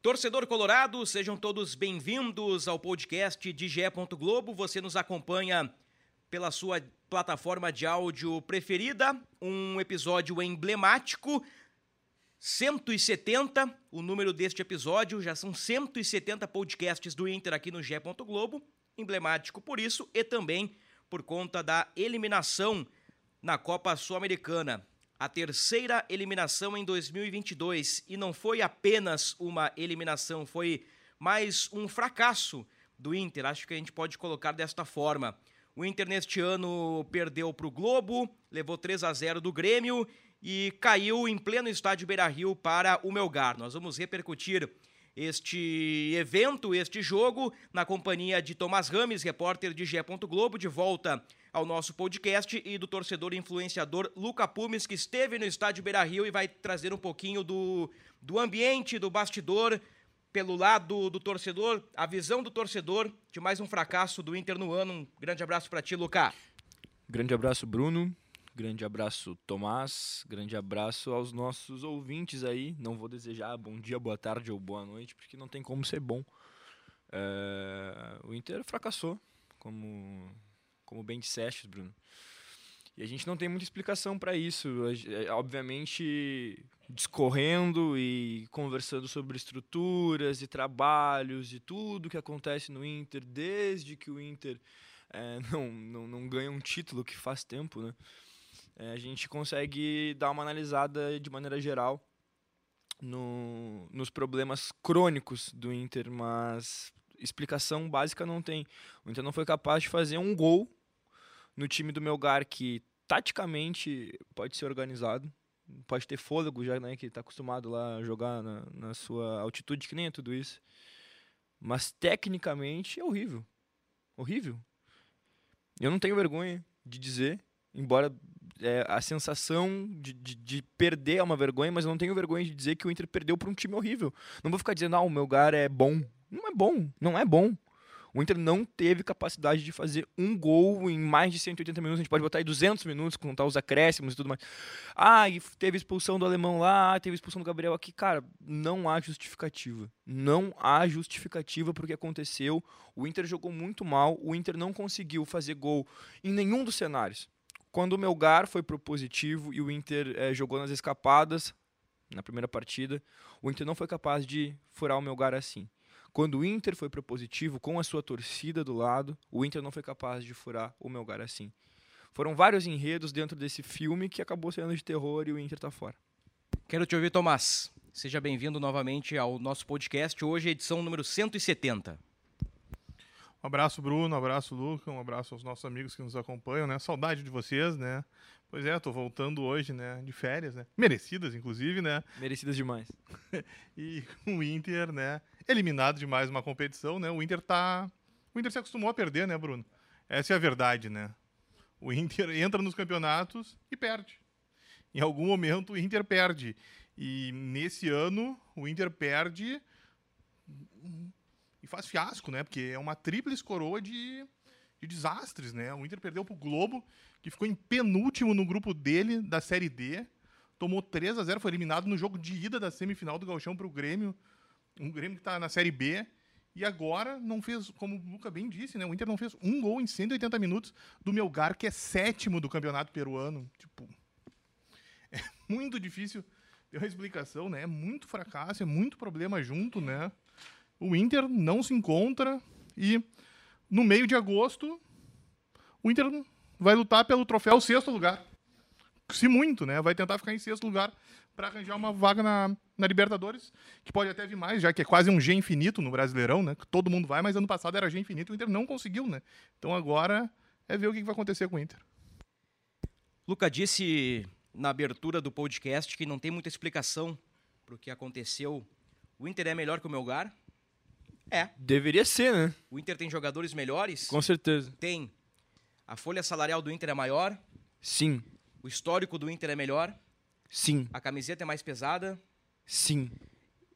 Torcedor Colorado, sejam todos bem-vindos ao podcast de GE. Globo. Você nos acompanha pela sua plataforma de áudio preferida. Um episódio emblemático. 170, o número deste episódio, já são 170 podcasts do Inter aqui no GE. Globo, emblemático por isso e também por conta da eliminação na Copa Sul-Americana. A terceira eliminação em 2022 e não foi apenas uma eliminação, foi mais um fracasso do Inter. Acho que a gente pode colocar desta forma. O Inter neste ano perdeu para o Globo, levou 3 a 0 do Grêmio e caiu em pleno estádio Beira-Rio para o Melgar. Nós vamos repercutir este evento, este jogo, na companhia de Tomás Rames, repórter de GE. Globo, de volta ao nosso podcast, e do torcedor influenciador Luca Pumes, que esteve no estádio Beira-Rio e vai trazer um pouquinho do, do ambiente, do bastidor, pelo lado do torcedor, a visão do torcedor de mais um fracasso do Inter no ano. Um grande abraço para ti, Luca. Grande abraço, Bruno. Grande abraço, Tomás. Grande abraço aos nossos ouvintes aí. Não vou desejar bom dia, boa tarde ou boa noite, porque não tem como ser bom. É... O Inter fracassou, como, como bem disseste, Bruno. E a gente não tem muita explicação para isso. Obviamente, discorrendo e conversando sobre estruturas e trabalhos e tudo que acontece no Inter, desde que o Inter é, não, não, não ganha um título que faz tempo, né? É, a gente consegue dar uma analisada de maneira geral no, nos problemas crônicos do Inter, mas explicação básica não tem. O Inter não foi capaz de fazer um gol no time do Melgar, que taticamente pode ser organizado, pode ter fôlego já, né, que está acostumado lá a jogar na, na sua altitude, que nem é tudo isso. Mas tecnicamente é horrível. Horrível. Eu não tenho vergonha de dizer, embora é, a sensação de, de, de, perder é uma vergonha, mas eu não tenho vergonha de dizer que o Inter perdeu para um time horrível. Não vou ficar dizendo, ah, o meu lugar é bom. Não é bom, não é bom. O Inter não teve capacidade de fazer um gol em mais de 180 minutos. A gente pode botar aí 200 minutos, contar os acréscimos e tudo mais. Ah, e teve expulsão do alemão lá, teve expulsão do Gabriel aqui. Cara, não há justificativa. Não há justificativa para o que aconteceu. O Inter jogou muito mal. O Inter não conseguiu fazer gol em nenhum dos cenários. Quando o Melgar foi propositivo e o Inter é, jogou nas escapadas na primeira partida, o Inter não foi capaz de furar o Melgar assim. Quando o Inter foi propositivo com a sua torcida do lado, o Inter não foi capaz de furar o Melgar assim. Foram vários enredos dentro desse filme que acabou sendo de terror e o Inter tá fora. Quero te ouvir, Tomás. Seja bem-vindo novamente ao nosso podcast. Hoje, edição número 170. Um abraço, Bruno, um abraço, Luca, um abraço aos nossos amigos que nos acompanham, né? Saudade de vocês, né? Pois é, tô voltando hoje, né? De férias, né? Merecidas, inclusive, né? Merecidas demais. e o Inter, né? Eliminado de mais uma competição, né? O Inter tá. O Inter se acostumou a perder, né, Bruno? Essa é a verdade, né? O Inter entra nos campeonatos e perde. Em algum momento o Inter perde. E nesse ano o Inter perde faz fiasco, né? Porque é uma tríplice coroa de, de desastres, né? O Inter perdeu para o Globo, que ficou em penúltimo no grupo dele da Série D. Tomou 3 a 0 foi eliminado no jogo de ida da semifinal do Galchão para o Grêmio. Um Grêmio que está na Série B. E agora não fez, como o Luca bem disse, né? O Inter não fez um gol em 180 minutos do Melgar, que é sétimo do campeonato peruano. Tipo, é muito difícil ter uma explicação, né? É muito fracasso, é muito problema junto, né? O Inter não se encontra e no meio de agosto o Inter vai lutar pelo troféu sexto lugar. Se muito, né? Vai tentar ficar em sexto lugar para arranjar uma vaga na, na Libertadores, que pode até vir mais, já que é quase um G infinito no Brasileirão, né? Todo mundo vai, mas ano passado era G infinito e o Inter não conseguiu, né? Então agora é ver o que vai acontecer com o Inter. Luca disse na abertura do podcast que não tem muita explicação para o que aconteceu. O Inter é melhor que o Melgar? É. Deveria ser, né? O Inter tem jogadores melhores? Com certeza. Tem. A folha salarial do Inter é maior? Sim. O histórico do Inter é melhor? Sim. A camiseta é mais pesada? Sim.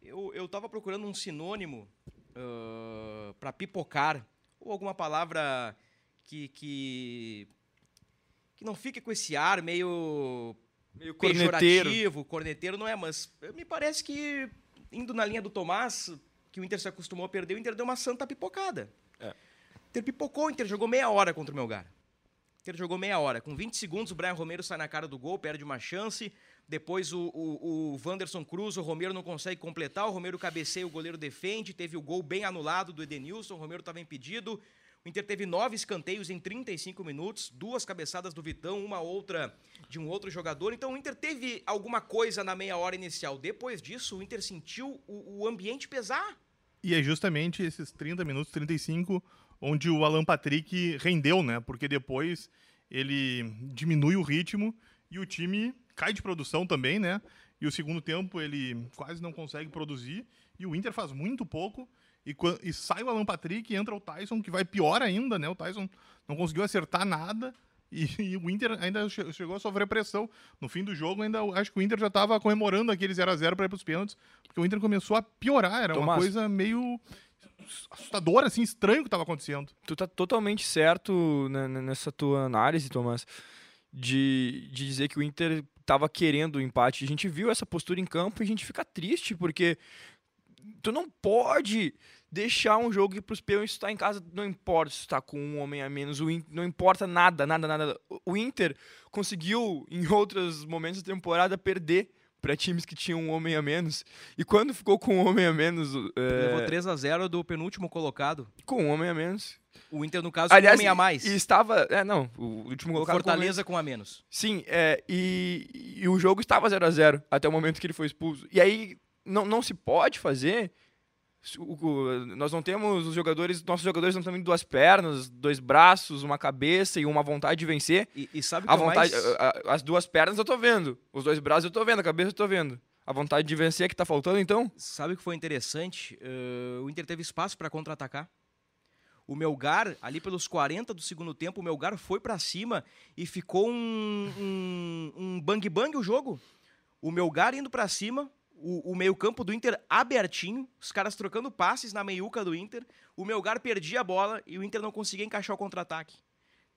Eu, eu tava procurando um sinônimo uh, para pipocar, ou alguma palavra que, que, que não fique com esse ar meio, Meio corneteiro. pejorativo, corneteiro, não é, mas me parece que, indo na linha do Tomás, que o Inter se acostumou a perder, o Inter deu uma santa pipocada. É. O Inter pipocou, o Inter jogou meia hora contra o Melgar. O Inter jogou meia hora. Com 20 segundos, o Brian Romero sai na cara do gol, perde uma chance. Depois o, o, o Wanderson Cruz, o Romero não consegue completar, o Romero cabeceia, o goleiro defende, teve o gol bem anulado do Edenilson, o Romero estava impedido. O Inter teve nove escanteios em 35 minutos, duas cabeçadas do Vitão, uma outra de um outro jogador. Então o Inter teve alguma coisa na meia hora inicial. Depois disso, o Inter sentiu o, o ambiente pesar. E é justamente esses 30 minutos, 35, onde o Alan Patrick rendeu, né? Porque depois ele diminui o ritmo e o time cai de produção também, né? E o segundo tempo ele quase não consegue produzir e o Inter faz muito pouco. E, e sai o Alan Patrick e entra o Tyson, que vai pior ainda, né? O Tyson não conseguiu acertar nada. E, e o Inter ainda che- chegou a sofrer pressão. No fim do jogo, ainda acho que o Inter já estava comemorando aquele 0 a 0 para ir para os pênaltis, porque o Inter começou a piorar. Era uma Tomás. coisa meio assustadora, assim, estranho o que estava acontecendo. Tu tá totalmente certo nessa tua análise, Tomás, de, de dizer que o Inter tava querendo o empate. A gente viu essa postura em campo e a gente fica triste, porque tu não pode deixar um jogo ir pros pênaltis, tu tá em casa, não importa se tu tá com um homem a menos, não importa nada, nada, nada. O- Inter conseguiu, em outros momentos da temporada, perder para times que tinham um homem a menos. E quando ficou com um homem a menos, é, Levou 3 a 0 do penúltimo colocado. com um homem a menos, O Inter, no caso, com um Aliás, homem a mais. E estava. É, não, o último colocado. com Fortaleza com um a menos. menos. Sim, é, e, e o jogo estava 0 a 0 até o momento que ele foi expulso. E aí não, não se pode fazer. Nós não temos os jogadores. Nossos jogadores não têm duas pernas, dois braços, uma cabeça e uma vontade de vencer. E, e sabe o que A vontade, mais... a- a- as duas pernas eu tô vendo. Os dois braços eu tô vendo, a cabeça eu tô vendo. A vontade de vencer é que tá faltando, então? Sabe o que foi interessante? Eh, o Inter teve espaço para contra-atacar. O Melgar, ali pelos 40 do segundo tempo, o Melgar foi para cima e ficou um, um, um bang-bang o jogo. O Melgar indo para cima, o, o meio-campo do Inter abertinho, os caras trocando passes na meiuca do Inter. O Melgar perdia a bola e o Inter não conseguia encaixar o contra-ataque.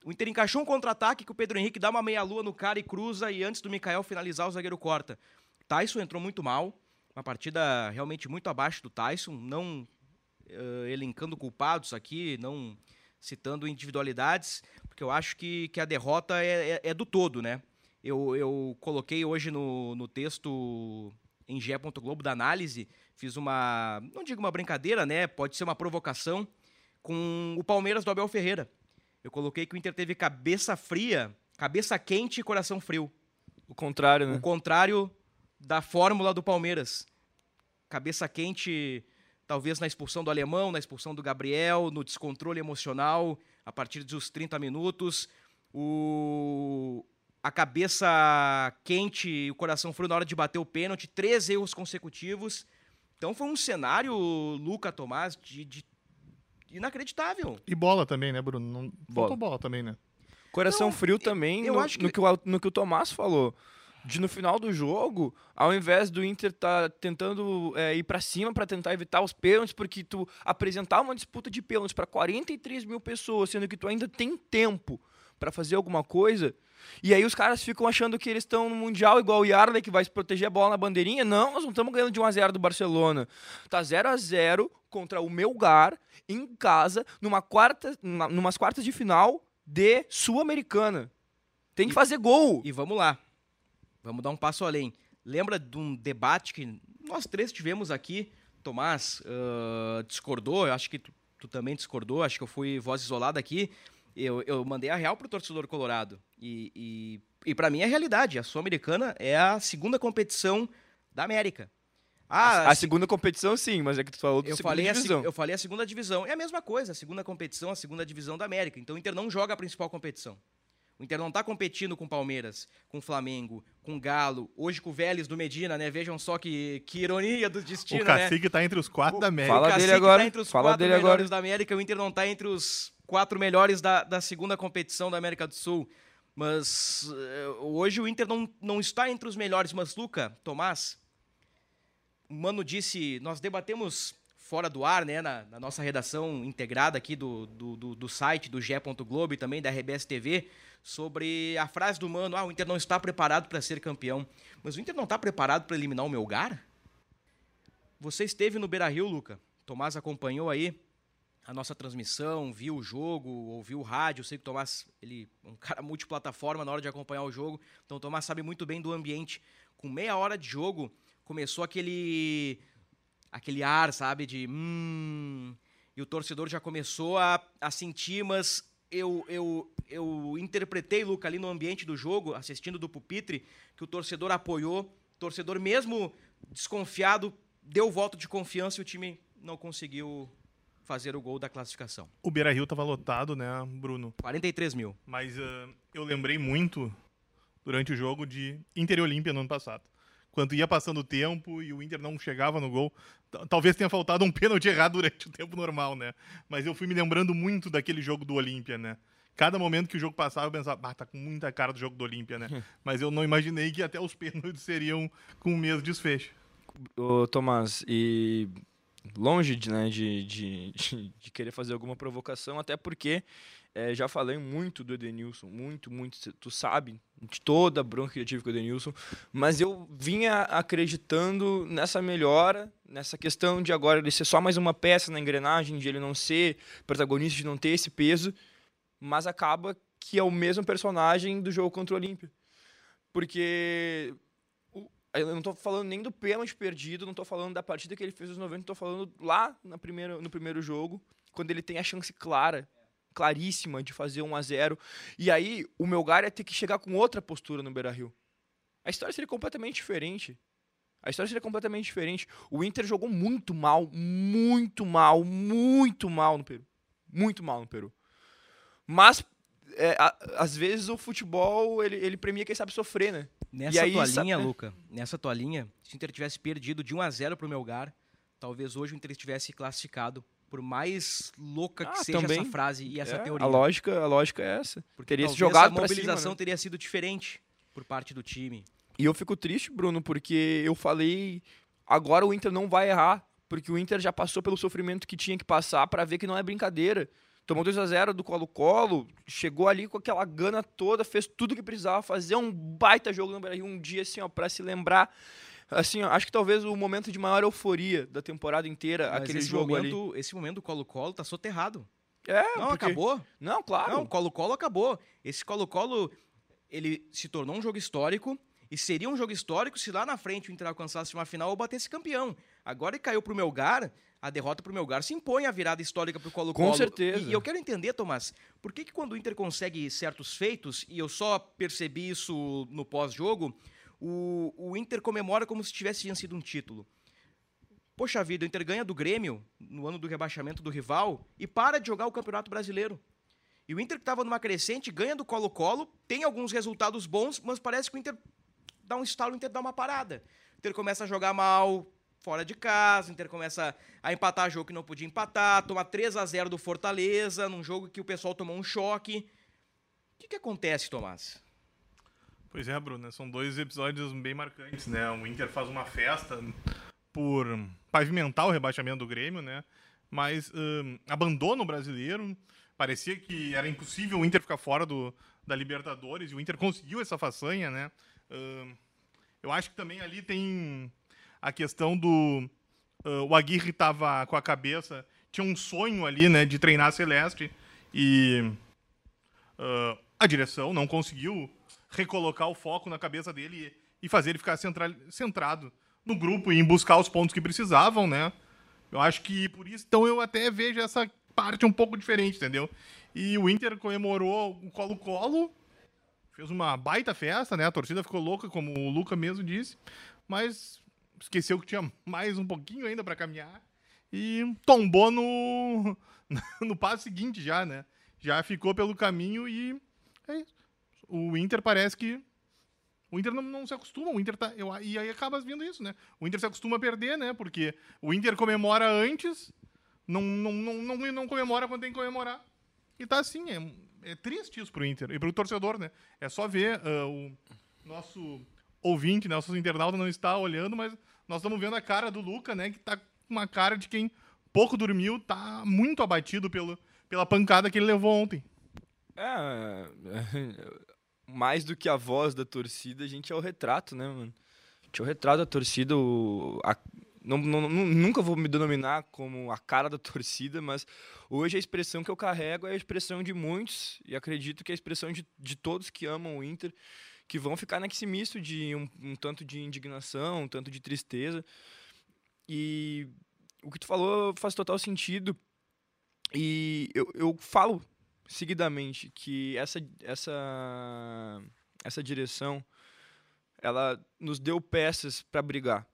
O Inter encaixou um contra-ataque que o Pedro Henrique dá uma meia-lua no cara e cruza, e antes do Mikael finalizar, o zagueiro corta. Tyson entrou muito mal, uma partida realmente muito abaixo do Tyson, não eh, elencando culpados aqui, não citando individualidades, porque eu acho que, que a derrota é, é- é do todo, né? Eu, eu coloquei hoje no, no texto em Gé. Globo da análise, fiz uma, não digo uma brincadeira, né? Pode ser uma provocação com o Palmeiras do Abel Ferreira. Eu coloquei que o Inter teve cabeça fria, cabeça quente e coração frio. O contrário, né? O contrário da fórmula do Palmeiras. Cabeça quente, talvez na expulsão do alemão, na expulsão do Gabriel, no descontrole emocional, a partir dos 30 minutos. O... A cabeça quente e o coração frio na hora de bater o pênalti, três erros consecutivos. Então foi um cenário, Luca Tomás, de, de- inacreditável. E bola também, né, Bruno? Não... Bola. Faltou bola também, né? Coração Não, frio também, eu no, acho que- no, que o, no que o Tomás falou. De no final do jogo, ao invés do Inter estar tentando é, ir pra cima pra tentar evitar os pênaltis, porque tu apresentar uma disputa de pênaltis pra 43 mil pessoas, sendo que tu ainda tem tempo pra fazer alguma coisa, e aí os caras ficam achando que eles estão no Mundial igual o Yarley, que vai se proteger a bola na bandeirinha. Não, nós não estamos ganhando de 1x0 do Barcelona. Tá 0 a 0 contra o Melgar, em casa, numa quarta, numa, numas quartas de final de Sul-Americana. Tem que E- fazer gol. E vamos lá. Vamos dar um passo além. Lembra de um debate que nós três tivemos aqui? Tomás ah, discordou, eu acho que tu, tu também discordou, acho que eu fui voz isolada aqui. Eu, eu mandei a real pro torcedor colorado. E, e, e para mim é realidade. A Sul-Americana é a segunda competição da América. Ah, a segunda competição, sim, mas é que tu falou do eu segunda falei, a, divisão. seg- eu falei a segunda divisão. É a mesma coisa, a segunda competição, a segunda divisão da América. Então o Inter não joga a principal competição. O Inter não tá competindo com Palmeiras, com Flamengo, com Galo, hoje com o Vélez do Medina, né? Vejam só que, que ironia do destino, o né? Cacique tá entre os quatro O- da América. Fala o dele Cacique agora, Tá entre os fala quatro dele melhores agora. da América, o Inter não tá entre os quatro melhores da, da segunda competição da América do Sul. Mas eh, hoje o Inter não, não está entre os melhores. Mas, Luca, Tomás, o Mano disse, nós debatemos fora do ar, né, na, na nossa redação integrada aqui do, do, do, do site do Gé. Globo e também da RBS TV, sobre a frase do Mano, ah, o Inter não está preparado para ser campeão. Mas o Inter não está preparado para eliminar o Melgar? Você esteve no Beira-Rio, Luca. Tomás acompanhou aí a nossa transmissão, viu o jogo, ouviu o rádio. Eu sei que o Tomás, ele é um cara multiplataforma na hora de acompanhar o jogo. Então o Tomás sabe muito bem do ambiente. Com meia hora de jogo, começou aquele aquele ar, sabe, de hum, e o torcedor já começou a, a sentir, mas eu, eu, eu interpretei, Luca, ali no ambiente do jogo, assistindo do pupitre, que o torcedor apoiou, o torcedor mesmo desconfiado, deu voto de confiança e o time não conseguiu fazer o gol da classificação. O Beira Rio tava lotado, né, Bruno? 43 mil. Mas ah, eu lembrei muito durante o jogo de Inter Olímpia no ano passado. Quando ia passando o tempo e o Inter não chegava no gol. Talvez tenha faltado um pênalti errado durante o tempo normal, né? Mas eu fui me lembrando muito daquele jogo do Olímpia, né? Cada momento que o jogo passava, eu pensava, ah, tá com muita cara do jogo do Olímpia, né? Mas eu não imaginei que até os pênaltis seriam com o mesmo desfecho. Ô, Tomás, e longe de, né, de, de, de querer fazer alguma provocação, até porque eh, já falei muito do Edenilson, muito, muito, tu sabe, de toda a bronca que eu tive com o Edenilson, mas eu vinha acreditando nessa melhora, nessa questão de agora ele ser só mais uma peça na engrenagem, de ele não ser protagonista, de não ter esse peso, mas acaba que é o mesmo personagem do jogo contra o Olímpia. Porque eu não tô falando nem do pênalti perdido, não tô falando da partida que ele fez os 90, tô falando lá na primeira, no primeiro jogo, quando ele tem a chance clara, claríssima de fazer 1 a 0 E aí o Melgar ia ter que chegar com outra postura no Beira-Rio. A história seria completamente diferente. A história seria completamente diferente. O Inter jogou muito mal, muito mal, muito mal no Peru. Muito mal no Peru. Mas, é, a- às vezes, o futebol, ele, ele premia quem sabe sofrer, né? Nessa aí, tua linha, Luca, nessa tua linha, se o Inter tivesse perdido de 1 a 0 pro Melgar, talvez hoje o Inter estivesse classificado. Por mais louca que Ah, seja também. essa frase e essa É, teoria. A lógica, a lógica é essa. Porque teria se jogado a mobilização cima, né? teria sido diferente por parte do time. E eu fico triste, Bruno, porque eu falei, agora o Inter não vai errar, porque o Inter já passou pelo sofrimento que tinha que passar pra ver que não é brincadeira. Tomou 2 a 0 do Colo-Colo, chegou ali com aquela gana toda, fez tudo que precisava fazer um baita jogo no Brasil um dia assim, ó, para se lembrar. Assim, acho que talvez o momento de maior euforia da temporada inteira, Mas aquele jogo ali. momento, esse momento do Colo-Colo tá soterrado. É, Não, porque- acabou. Não, claro. Não, o Colo-Colo acabou. Esse Colo-Colo, ele se tornou um jogo histórico e seria um jogo histórico se lá na frente o Inter alcançasse uma final ou batesse campeão. Agora ele caiu pro Melgar, a derrota pro Melgar se impõe a virada histórica pro Colo-Colo. Com certeza. E, e eu quero entender, Tomás, por que, que quando o Inter consegue certos feitos, e eu só percebi isso no pós-jogo, o, o Inter comemora como se tivesse vencido um título. Poxa vida, o Inter ganha do Grêmio no ano do rebaixamento do rival e para de jogar o Campeonato Brasileiro. E o Inter que estava numa crescente ganha do Colo-Colo, tem alguns resultados bons, mas parece que o Inter dá um estalo, o Inter dá uma parada. O Inter começa a jogar mal fora de casa, o Inter começa a empatar jogo que não podia empatar, toma 3 a 0 do Fortaleza, num jogo que o pessoal tomou um choque. O que, que acontece, Tomás? Pois é, Bruno, são dois episódios bem marcantes, né? O Inter faz uma festa por pavimentar o rebaixamento do Grêmio, né? Mas hum, abandona o brasileiro. Parecia que era impossível o Inter ficar fora do, da Libertadores e o Inter conseguiu essa façanha, né? Hum, eu acho que também ali tem a questão do. ah, o Aguirre estava com a cabeça. Tinha um sonho ali, né, de treinar a Celeste. E ah, a direção não conseguiu recolocar o foco na cabeça dele e, e fazer ele ficar central, centrado no grupo e em buscar os pontos que precisavam, né? Eu acho que por isso, então eu até vejo essa parte um pouco diferente, entendeu? E o Inter comemorou o Colo-Colo, fez uma baita festa, né? A torcida ficou louca, como o Luca mesmo disse, mas esqueceu que tinha mais um pouquinho ainda para caminhar e tombou no no passo seguinte já, né? Já ficou pelo caminho e é isso. O Inter parece que. O Inter não, não se acostuma, o Inter tá. Eu, e aí acaba vindo isso, né? O Inter se acostuma a perder, né? Porque o Inter comemora antes, não, não, não, não, não comemora quando tem que comemorar. E tá assim, é, é triste isso pro Inter e pro torcedor, né? É só ver uh, o nosso ouvinte, né? Nosso internauta não está olhando, mas nós estamos vendo a cara do Luca, né? Que tá com uma cara de quem pouco dormiu, tá muito abatido pelo, pela pancada que ele levou ontem. É, mais do que a voz da torcida, a gente é o retrato, né, mano? A gente é o retrato da torcida, o, a, não, não, nunca vou me denominar como a cara da torcida, mas hoje a expressão que eu carrego é a expressão de muitos, e acredito que é a expressão de, de todos que amam o Inter, que vão ficar nesse misto de um, um tanto de indignação, um tanto de tristeza. E o que tu falou faz total sentido. E eu, eu falo seguidamente que essa, essa, essa direção ela nos deu peças para brigar.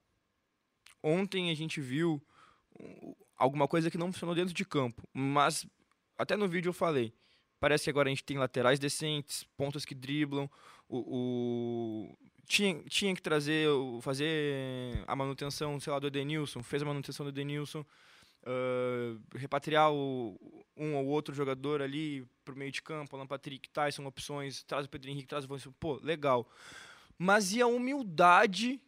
Ontem a gente viu alguma coisa que não funcionou dentro de campo, mas até no vídeo eu falei. Parece que agora a gente tem laterais decentes, pontas que driblam, o, o, tinha, tinha que trazer, fazer a manutenção, sei lá, do Edenilson, fez a manutenção do Edenilson, uh, repatriar o, um ou outro jogador ali pro meio de campo, Alan Patrick, Tyson, opções, traz o Pedro Henrique, traz o Vanessa, pô, legal. Mas e a humildade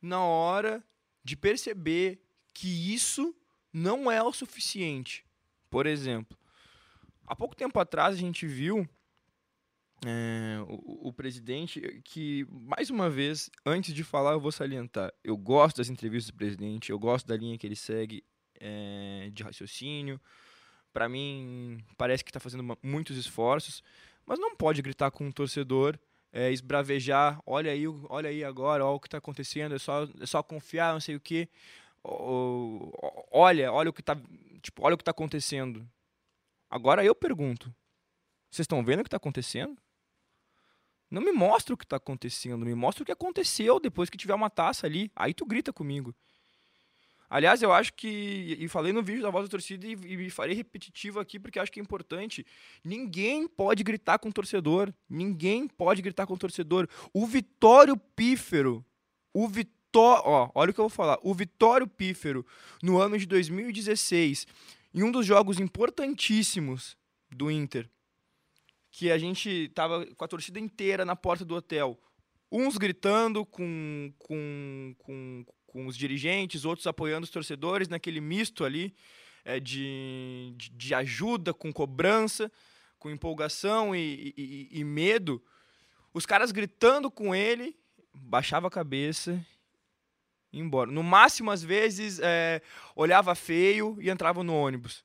na hora de perceber que isso não é o suficiente? Por exemplo, há pouco tempo atrás a gente viu é, o, o, presidente, que, mais uma vez, antes de falar, eu vou salientar. Eu gosto das entrevistas do presidente, eu gosto da linha que ele segue é, de raciocínio. Para mim, parece que está fazendo muitos esforços, mas não pode gritar com um torcedor, é, esbravejar, olha aí, olha aí agora, olha o que está acontecendo, é só, é só confiar, não sei o quê. Olha, olha o que está tipo, olha o que está acontecendo. Agora eu pergunto, vocês estão vendo o que está acontecendo? Não me mostra o que está acontecendo, me mostra o que aconteceu depois que tiver uma taça ali. Aí tu grita comigo. Aliás, eu acho que, e falei no vídeo da voz da torcida e, e farei repetitivo aqui porque acho que é importante. Ninguém pode gritar com o torcedor. Ninguém pode gritar com o torcedor. O Vitório Pífero, o Vitório, ó, olha o que eu vou falar. O Vitório Pífero, no ano de 2016, em um dos jogos importantíssimos do Inter, que a gente tava com a torcida inteira na porta do hotel. Uns gritando com, com, com, com os dirigentes, outros apoiando os torcedores naquele misto ali é, de, de, ajuda, com cobrança, com empolgação e, e, e medo. Os caras gritando com ele, baixava a cabeça e embora. No máximo, às vezes, é, olhava feio e entrava no ônibus.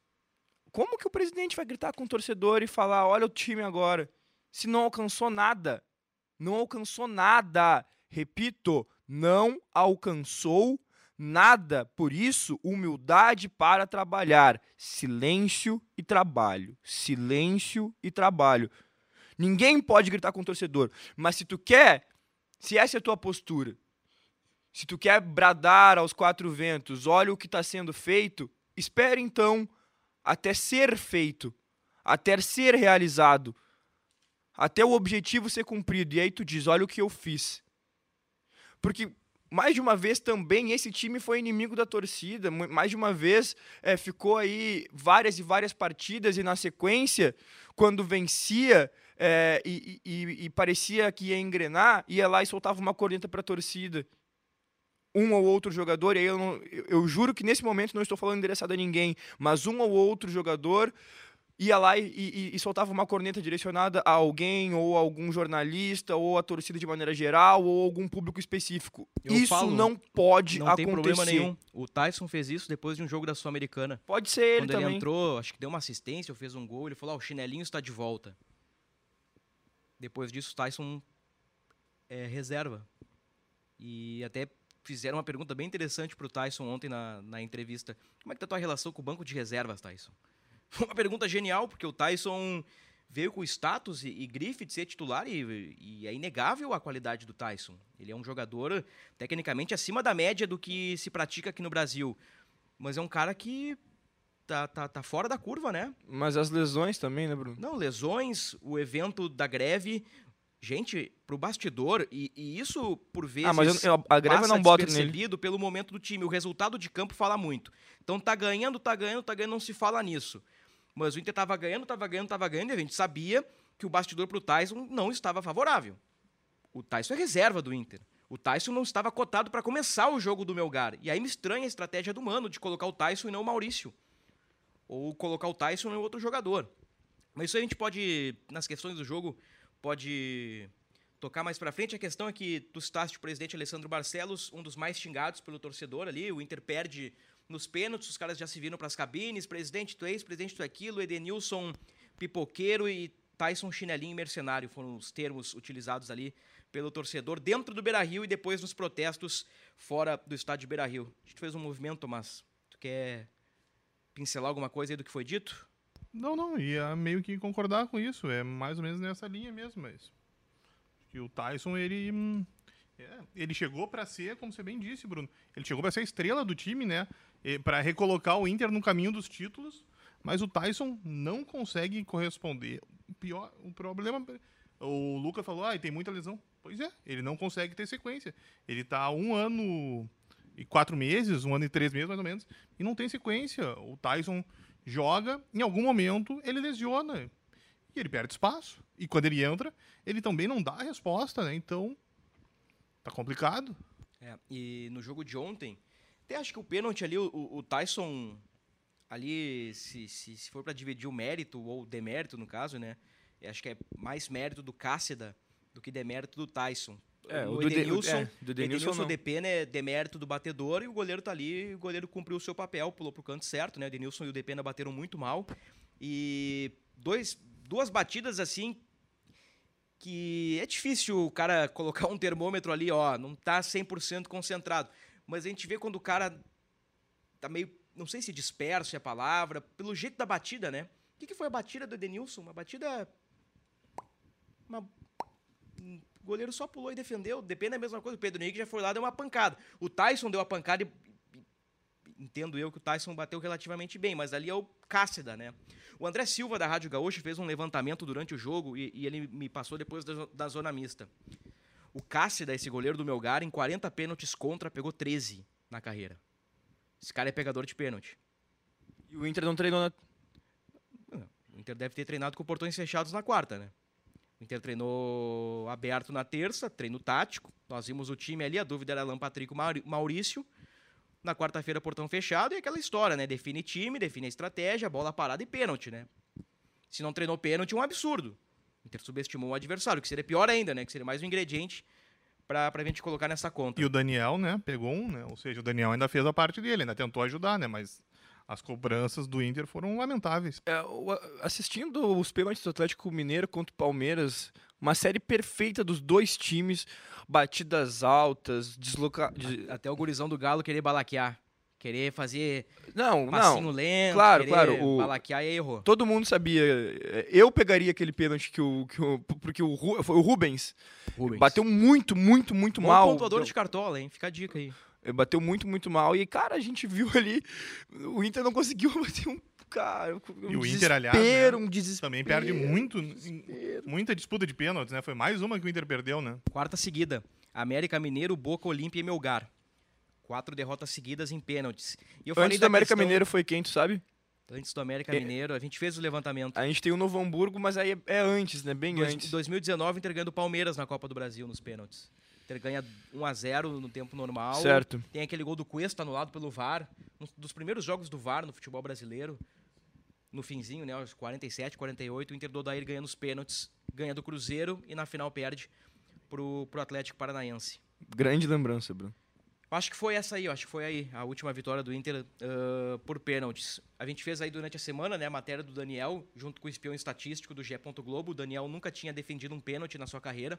Como que o presidente vai gritar com o torcedor e falar: olha o time agora? Se não alcançou nada. Não alcançou nada. Repito, não alcançou nada. Por isso, humildade para trabalhar. Silêncio e trabalho. Silêncio e trabalho. Ninguém pode gritar com o torcedor. Mas se tu quer, se essa é a tua postura, se tu quer bradar aos quatro ventos, olha o que está sendo feito, espere então até ser feito, até ser realizado, até o objetivo ser cumprido. E aí tu diz: olha o que eu fiz. Porque mais de uma vez também esse time foi inimigo da torcida. Mais de uma vez é, ficou aí várias e várias partidas e na sequência, quando vencia é, e, e, e, parecia que ia engrenar, ia lá e soltava uma corneta para a torcida um ou outro jogador, e aí eu, não, eu, eu, juro que nesse momento não estou falando endereçado a ninguém, mas um ou outro jogador ia lá e, e, e, soltava uma corneta direcionada a alguém, ou a algum jornalista, ou a torcida de maneira geral, ou algum público específico. Eu isso falo, não pode não acontecer. Não tem problema nenhum. O Tyson fez isso depois de um jogo da Sul-Americana. Pode ser ele Quando também. ele entrou, acho que deu uma assistência, ou fez um gol, ele falou, ah, o chinelinho está de volta. Depois disso, o Tyson é reserva. E até fizeram uma pergunta bem interessante para o Tyson ontem na, na entrevista. Como é que tá a tua relação com o banco de reservas, Tyson? Foi uma pergunta genial, porque o Tyson veio com status e, e grife de ser titular e, e, é inegável a qualidade do Tyson. Ele é um jogador tecnicamente acima da média do que se pratica aqui no Brasil. Mas é um cara que tá, tá, tá fora da curva, né? Mas as lesões também, né, Bruno? Não, lesões, o evento da greve, Gente, pro bastidor, e, e isso por vezes Ah, mas eu- eu- a greve eu não boto nele. pelo momento do time. O resultado de campo fala muito. Então tá ganhando, tá ganhando, tá ganhando, não se fala nisso. Mas o Inter tava ganhando, tava ganhando, tava ganhando, e a gente sabia que o bastidor pro Tyson não estava favorável. O Tyson é reserva do Inter. O Tyson não estava cotado para começar o jogo do Melgar. E aí me estranha a estratégia do Mano de colocar o Tyson e não o Maurício. Ou colocar o Tyson e outro jogador. Mas isso a gente pode, nas questões do jogo, pode tocar mais pra frente. A questão é que tu citaste o presidente Alessandro Barcelos, um dos mais xingados pelo torcedor ali. O Inter perde nos pênaltis, os caras já se viram pras cabines. Presidente, tu é isso, presidente, tu é aquilo. Edenilson, pipoqueiro e Tyson chinelinho mercenário foram os termos utilizados ali pelo torcedor dentro do Beira-Rio e depois nos protestos fora do estádio Beira-Rio. A gente fez um movimento, mas tu quer pincelar alguma coisa aí do que foi dito? Não, não, ia meio que concordar com isso. É mais ou menos nessa linha mesmo, mas. Que o Tyson, ele. É, ele chegou pra ser, como você bem disse, Bruno, ele chegou pra ser a estrela do time, né? Pra recolocar o Inter no caminho dos títulos, mas o Tyson não consegue corresponder. O pior, o problema. O Luca falou, ah, tem muita lesão. Pois é, ele não consegue ter sequência. Ele tá um ano e quatro meses, um ano e três meses mais ou menos, e não tem sequência. O Tyson joga, em algum momento ele lesiona e ele perde espaço. E quando ele entra, ele também não dá a resposta, né? Então, tá complicado. É, e no jogo de ontem, até acho que o pênalti ali, o, o Tyson, ali, se, se, se for para dividir o mérito, ou o demérito no caso, né? eu acho que é mais mérito do Cássida do que demérito do Tyson. É, o o do De- Edenilson, é, do Edenilson Edenilson não. de pena é demérito do batedor e o goleiro tá ali, o goleiro cumpriu o seu papel, pulou pro canto certo, né? O Edenilson e o Depena bateram muito mal. E dois, duas batidas assim que é difícil o cara colocar um termômetro ali, ó, não tá 100% concentrado. Mas a gente vê quando o cara tá meio, não sei se disperso é a palavra, pelo jeito da batida, né? O que, que foi a batida do Edenilson? Uma batida... Uma... O goleiro só pulou e defendeu. Depende da mesma coisa. O Pedro Henrique já foi lá e deu uma pancada. O Tyson deu a pancada e... Entendo eu que o Tyson bateu relativamente bem, mas ali é o Cássida, né? O André Silva, da Rádio Gaúcho, fez um levantamento durante o jogo e, e ele me passou depois da, da zona mista. O Cássida, esse goleiro do Melgar, em 40 pênaltis contra, pegou 13 na carreira. Esse cara é pegador de pênalti. E o Inter não treinou na... O Inter deve ter treinado com portões fechados na quarta, né? O Inter treinou aberto na terça, treino tático. Nós vimos o time ali, a dúvida era Alan Mauri- Maurício. Na quarta-feira, portão fechado e aquela história, né? Define time, define a estratégia, bola parada e pênalti, né? Se não treinou pênalti, é um absurdo. O Inter subestimou o adversário, que seria pior ainda, né? Que seria mais um ingrediente pra, pra gente colocar nessa conta. E o Daniel, né, pegou um, né? Ou seja, o Daniel ainda fez a parte dele, ainda tentou ajudar, né? Mas as cobranças do Inter foram lamentáveis. É, assistindo os pênaltis do Atlético Mineiro contra o Palmeiras, uma série perfeita dos dois times, batidas altas, desloca... de- Até o gurizão do Galo querer balaquear. Querer fazer Não, passinho não. lento, Claro, claro, o- balaquear e errou. Todo mundo sabia. é, Eu pegaria aquele pênalti que o. Que o porque o, Ru- foi o Rubens Rubens. bateu muito, muito, muito Bom mal. pontuador Deu- de cartola, hein? Fica a dica aí. Ele Bateu muito, muito mal. E, cara, a gente viu ali. O Inter não conseguiu bater um. Cara, um E o Inter, aliás, desespero, né, um desespero. Também perde muito, desespero. muita disputa de pênaltis, né? Foi mais uma que o Inter perdeu, né? Quarta seguida. América Mineiro, Boca, Olímpia e Melgar. Quatro derrotas seguidas em pênaltis. E eu falei Antes do da América questão- Mineiro foi quem, tu sabe? Antes do América É. Mineiro, a gente fez o levantamento. A gente tem o Novo Hamburgo, mas aí é, é antes, né? Bem Dois- antes. 2019, Inter ganhando o Palmeiras na Copa do Brasil nos pênaltis. Inter ganha 1x0 no tempo normal. Certo. Tem aquele gol do Cuesta anulado pelo VAR. Um dos primeiros jogos do VAR no futebol brasileiro. No finzinho, né? Aos 47, 48, o Inter do Odair ganha nos pênaltis. Ganha do Cruzeiro e na final perde pro, pro Atlético Paranaense. Grande lembrança, Bruno. Acho que foi essa aí, acho que foi aí a última vitória do Inter ah, por pênaltis. A gente fez aí durante a semana, né, a matéria do Daniel, junto com o espião estatístico do G. Globo. O Daniel nunca tinha defendido um pênalti na sua carreira.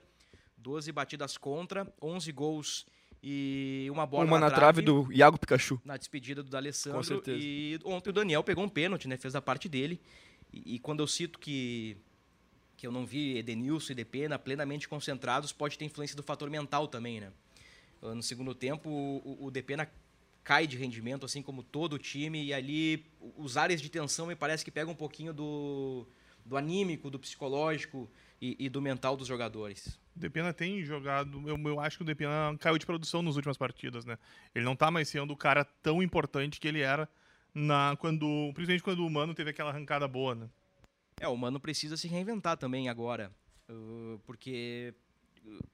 12 batidas contra, 11 gols e uma bola Uma na trave do Iago Pikachu. na despedida do D'Alessandro. Com certeza. E ontem o Daniel pegou um pênalti, né? Fez a parte dele. E, e quando eu cito que, que eu não vi Edenilson e Depena plenamente concentrados, pode ter influência do fator mental também, né? Ah, No segundo tempo, o, o Depena cai de rendimento, assim como todo o time, e ali os áreas de tensão me parece que pegam um pouquinho do, do anímico, do psicológico e, e do mental dos jogadores. Depena tem jogado. Eu, eu acho que o Depena caiu de produção nas últimas partidas, né? Ele não tá mais sendo o cara tão importante que ele era na quando, principalmente quando o Mano teve aquela arrancada boa, né? É, o Mano precisa se reinventar também agora, uh, porque uh,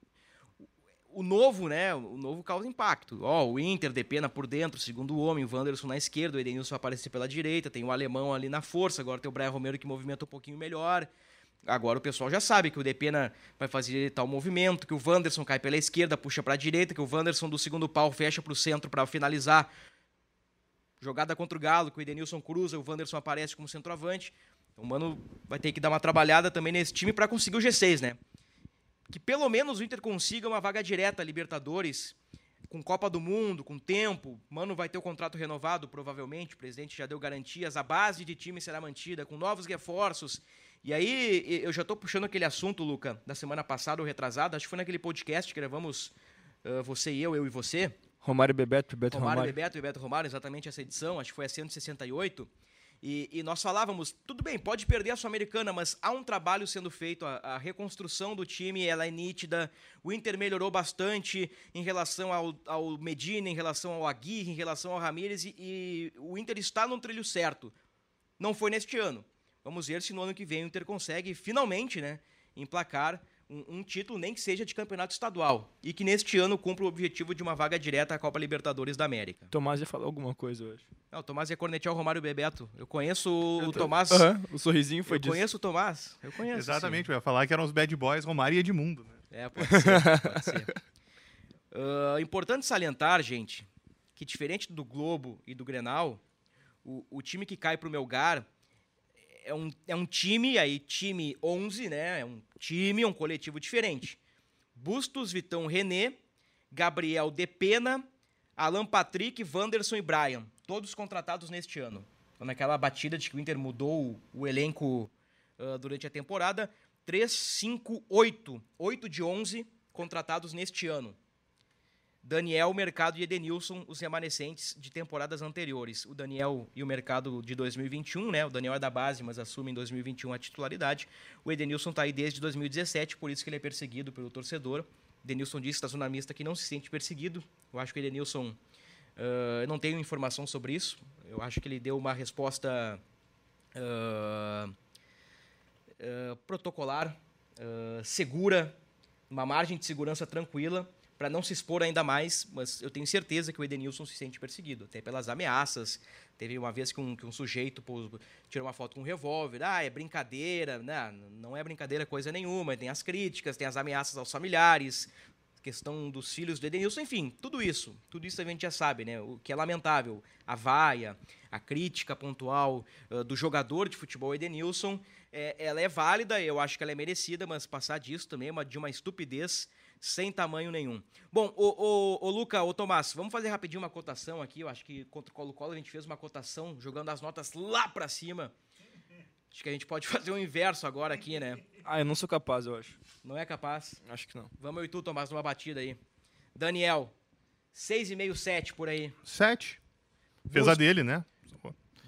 o novo, né? O novo causa impacto. Ó, o Inter de pena por dentro, segundo o homem, o Wanderson na esquerda, o Edenilson aparecer pela direita, tem o alemão ali na força, agora tem o Brian Romero que movimenta um pouquinho melhor. Agora o pessoal já sabe que o Depena vai fazer tal movimento, que o Wanderson cai pela esquerda, puxa para a direita, que o Wanderson do segundo pau fecha para o centro para finalizar. Jogada contra o Galo, que o Edenilson cruza, o Wanderson aparece como centroavante. Então o Mano vai ter que dar uma trabalhada também nesse time para conseguir o G6, né? Que pelo menos o Inter consiga uma vaga direta a Libertadores, com Copa do Mundo, com tempo. Mano vai ter o contrato renovado, provavelmente. O presidente já deu garantias. A base de time será mantida, com novos reforços. E aí, eu já estou puxando aquele assunto, Luca, da semana passada ou retrasada, acho que foi naquele podcast que gravamos uh, você e eu, eu e você. Romário Bebeto, Bebeto Romário. Romário. Bebeto, Bebeto Romário, exatamente essa edição, acho que foi a 168. E, e nós falávamos, tudo bem, pode perder a Sul-Americana, mas há um trabalho sendo feito, a, a, reconstrução do time ela é nítida, o Inter melhorou bastante em relação ao, ao Medina, em relação ao Aguirre, em relação ao Ramírez, e, e o Inter está no trilho certo. Não foi neste ano. Vamos ver se no ano que vem o Inter consegue finalmente né, emplacar um, um, título, nem que seja de campeonato estadual. E que neste ano cumpra o objetivo de uma vaga direta à Copa Libertadores da América. Tomás ia falar alguma coisa hoje. Não, o Tomás ia cornetear o Romário Bebeto. Eu conheço o tô... Tomás. Uhum, o sorrisinho foi eu disso. conheço o Tomás. Eu conheço. Exatamente, sim. eu ia falar que eram os bad boys Romário e Edmundo. Né? É, pode ser. pode ser. Uh, importante salientar, gente, que diferente do Globo e do Grenal, o, o time que cai para o Melgar é um, é um time, aí time 11, né? É um time, um coletivo diferente. Bustos, Vitão, René, Gabriel Depena, Alan Patrick, Wanderson e Brian. Todos contratados neste ano. Então, naquela batida de que o Inter mudou o, o elenco uh, durante a temporada. 3, 5, 8. 8 de 11 contratados neste ano. Daniel, Mercado e Edenilson, os remanescentes de temporadas anteriores. O Daniel e o Mercado de 2021, né? O Daniel é da base, mas assume em 2021 a titularidade. O Edenilson está aí desde 2017, por isso que ele é perseguido pelo torcedor. Edenilson disse, estacionamista, que não se sente perseguido. Eu acho que o Edenilson... Uh, eu não tenho informação sobre isso. Eu acho que ele deu uma resposta uh, uh, protocolar, segura, uma margem de segurança tranquila para não se expor ainda mais, mas eu tenho certeza que o Edenilson se sente perseguido, até pelas ameaças. Teve uma vez que um, que um sujeito pôs, tirou uma foto com um revólver, ah, é brincadeira, não, né? não é brincadeira coisa nenhuma, tem as críticas, tem as ameaças aos familiares, questão dos filhos do Edenilson, enfim, tudo isso, tudo isso a gente já sabe, né? O que é lamentável, a vaia, a crítica pontual uh, do jogador de futebol Edenilson, é, ela é válida, eu acho que ela é merecida, mas passar disso também é uma, de uma estupidez sem tamanho nenhum. Bom, o, o, o Luca, o Tomás, vamos fazer rapidinho uma cotação aqui. Eu acho que contra o Colo-Colo a gente fez uma cotação jogando as notas lá para cima. Acho que a gente pode fazer o inverso agora aqui, né? Ah, eu não sou capaz, eu acho. Não é capaz? Acho que não. Vamos eu e tu, Tomás, numa batida aí. Daniel, 6,5, 7 por aí. 7. Fez a dele, né?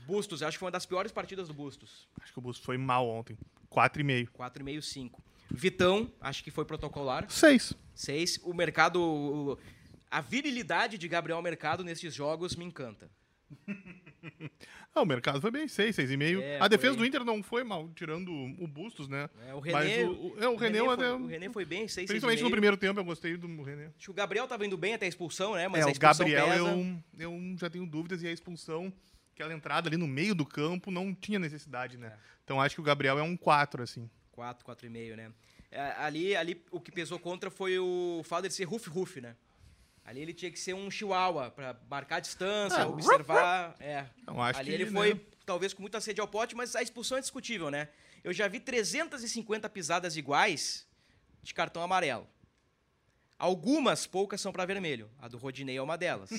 Bustos, acho que foi uma das piores partidas do Bustos. Acho que o Bustos foi mal ontem. 4,5. 4,5, 5. Vitão, acho que foi protocolar. Seis. Seis. O mercado. A virilidade de Gabriel Mercado nesses jogos me encanta. ah, o mercado foi bem, seis, seis e meio. É, a defesa foi... do Inter não foi mal, tirando o Bustos, né? É, o René, o, o, é, o, René, René foi, o René foi bem, seis, Principalmente seis no primeiro tempo, eu gostei do René. Acho que o Gabriel estava indo bem até a expulsão, né? Mas é, a expulsão o Gabriel pesa. Eu, eu já tenho dúvidas e a expulsão, aquela entrada ali no meio do campo, não tinha necessidade, né? É. Então acho que o Gabriel é um 4, assim. 4, 4,5, né? É, ali, ali o que pesou contra foi o fato de ser ruf-ruf, né? Ali ele tinha que ser um chihuahua para marcar a distância, ah, observar. É. Não, acho ali que, ele né? foi, talvez, com muita sede ao pote, mas a expulsão é discutível, né? Eu já vi 350 pisadas iguais de cartão amarelo. Algumas, poucas, são para vermelho. A do Rodinei é uma delas.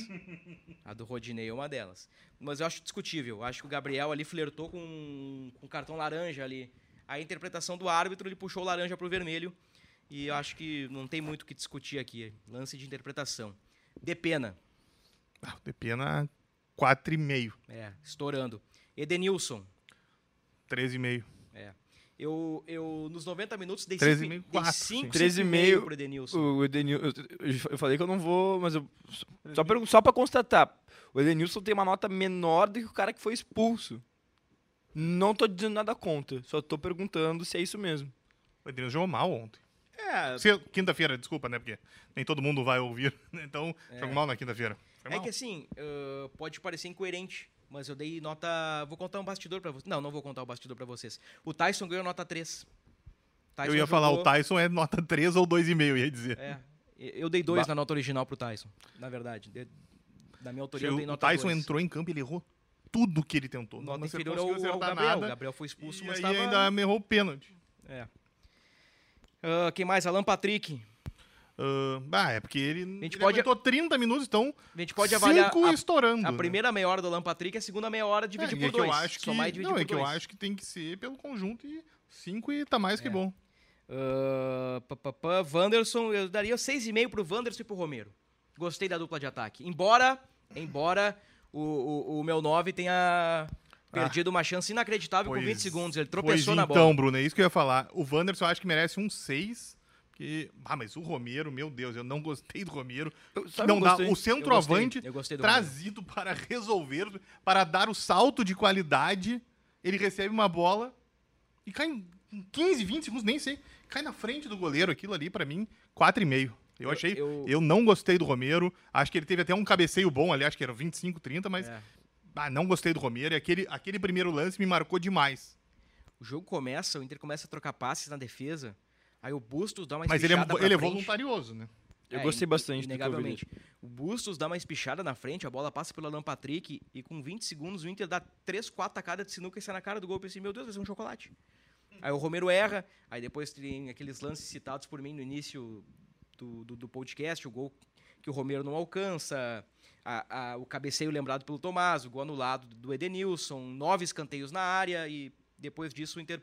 A do Rodinei é uma delas. Mas eu acho discutível. Acho que o Gabriel ali flertou com, com cartão laranja ali a interpretação do árbitro, ele puxou o laranja para o vermelho. E eu acho que não tem muito o que discutir aqui. Lance de interpretação. De pena. Ah, de pena, 4,5. É, estourando. Edenilson. 13,5. É. Eu, eu, nos 90 minutos, dei 13,5, 5 quatro, cinco, sim. 13,5 pro Edenilson. O Edenilson, eu, falei que eu não vou, mas eu, só, só pra constatar, o Edenilson tem uma nota menor do que o cara que foi expulso. Não tô dizendo nada contra, só tô perguntando se é isso mesmo. O Edenilson jogou mal ontem. É, Se- Quinta-feira, desculpa, né? Porque nem todo mundo vai ouvir. né, Então, jogou mal na quinta-feira. Foi é mal. que assim, ah, pode parecer incoerente, mas eu dei nota. Vou contar um bastidor pra vocês. Não, não vou contar o bastidor pra vocês. O Tyson ganhou nota 3. Tyson Eu ia falar, o Tyson é nota 3 ou 2,5, ia dizer. É. Eu dei dois Ba- na nota original pro Tyson, na verdade. De- da minha autoria, eu dei o nota Tyson entrou em campo e ele errou tudo que ele tentou. Nota Não inferior ao, ao Gabriel. O nada, Gabriel foi expulso, E mas tava... ainda errou o pênalti. É. Ah, quem mais? Alan Patrick. Ah, bah, é porque ele, gente ele pode- aguentou 30 minutos, então A gente pode avaliar cinco a, estourando. a né? primeira meia hora do Alan Patrick e a segunda meia hora É, dividir e por é que dois. eu acho que, não, é que eu dois. acho que tem que ser pelo conjunto e 5 e tá mais que É. bom. Ah, pá, pá, pá, Wanderson, eu daria 6,5 pro Wanderson e pro Romero. Gostei da dupla de ataque. Embora, embora o, o, o meu 9 tenha perdido uma chance inacreditável com 20 segundos. Ele tropeçou pois na então, bola. Bruno, é isso que eu ia falar. O Wanderson eu acho que merece um 6. Que... Ah, mas o Romero, meu Deus, eu não gostei do Romero. Eu- não eu dá. gostei. O centroavante Eu gostei do Romero. trazido para resolver, para dar o salto de qualidade. Ele recebe uma bola e cai em 15, 20 segundos, nem sei. Cai na frente do goleiro. Aquilo ali, pra mim, 4,5. Eu Eu- achei. Eu... eu- não gostei do Romero. Acho que ele teve até um cabeceio bom ali, acho que era 25, 30, mas. É. Ah, não gostei do Romero. E aquele, aquele primeiro lance me marcou demais. O jogo começa, o Inter começa a trocar passes na defesa. Aí o Bustos dá uma Mas ele é, ele é voluntarioso, né? Eu É, gostei bastante do que eu Inegavelmente. O Bustos dá uma espichada na frente, a bola passa pelo Alan Patrick e com 20 segundos o Inter dá 3, 4 tacadas de sinuca e sai na cara do gol. Eu pensei, meu Deus, vai ser um chocolate. Aí o Romero erra, aí depois tem aqueles lances citados por mim no início do, do, do podcast, o gol que o Romero não alcança, a- a- o cabeceio lembrado pelo Tomás, o gol anulado do Edenilson, nove escanteios na área e depois disso o Inter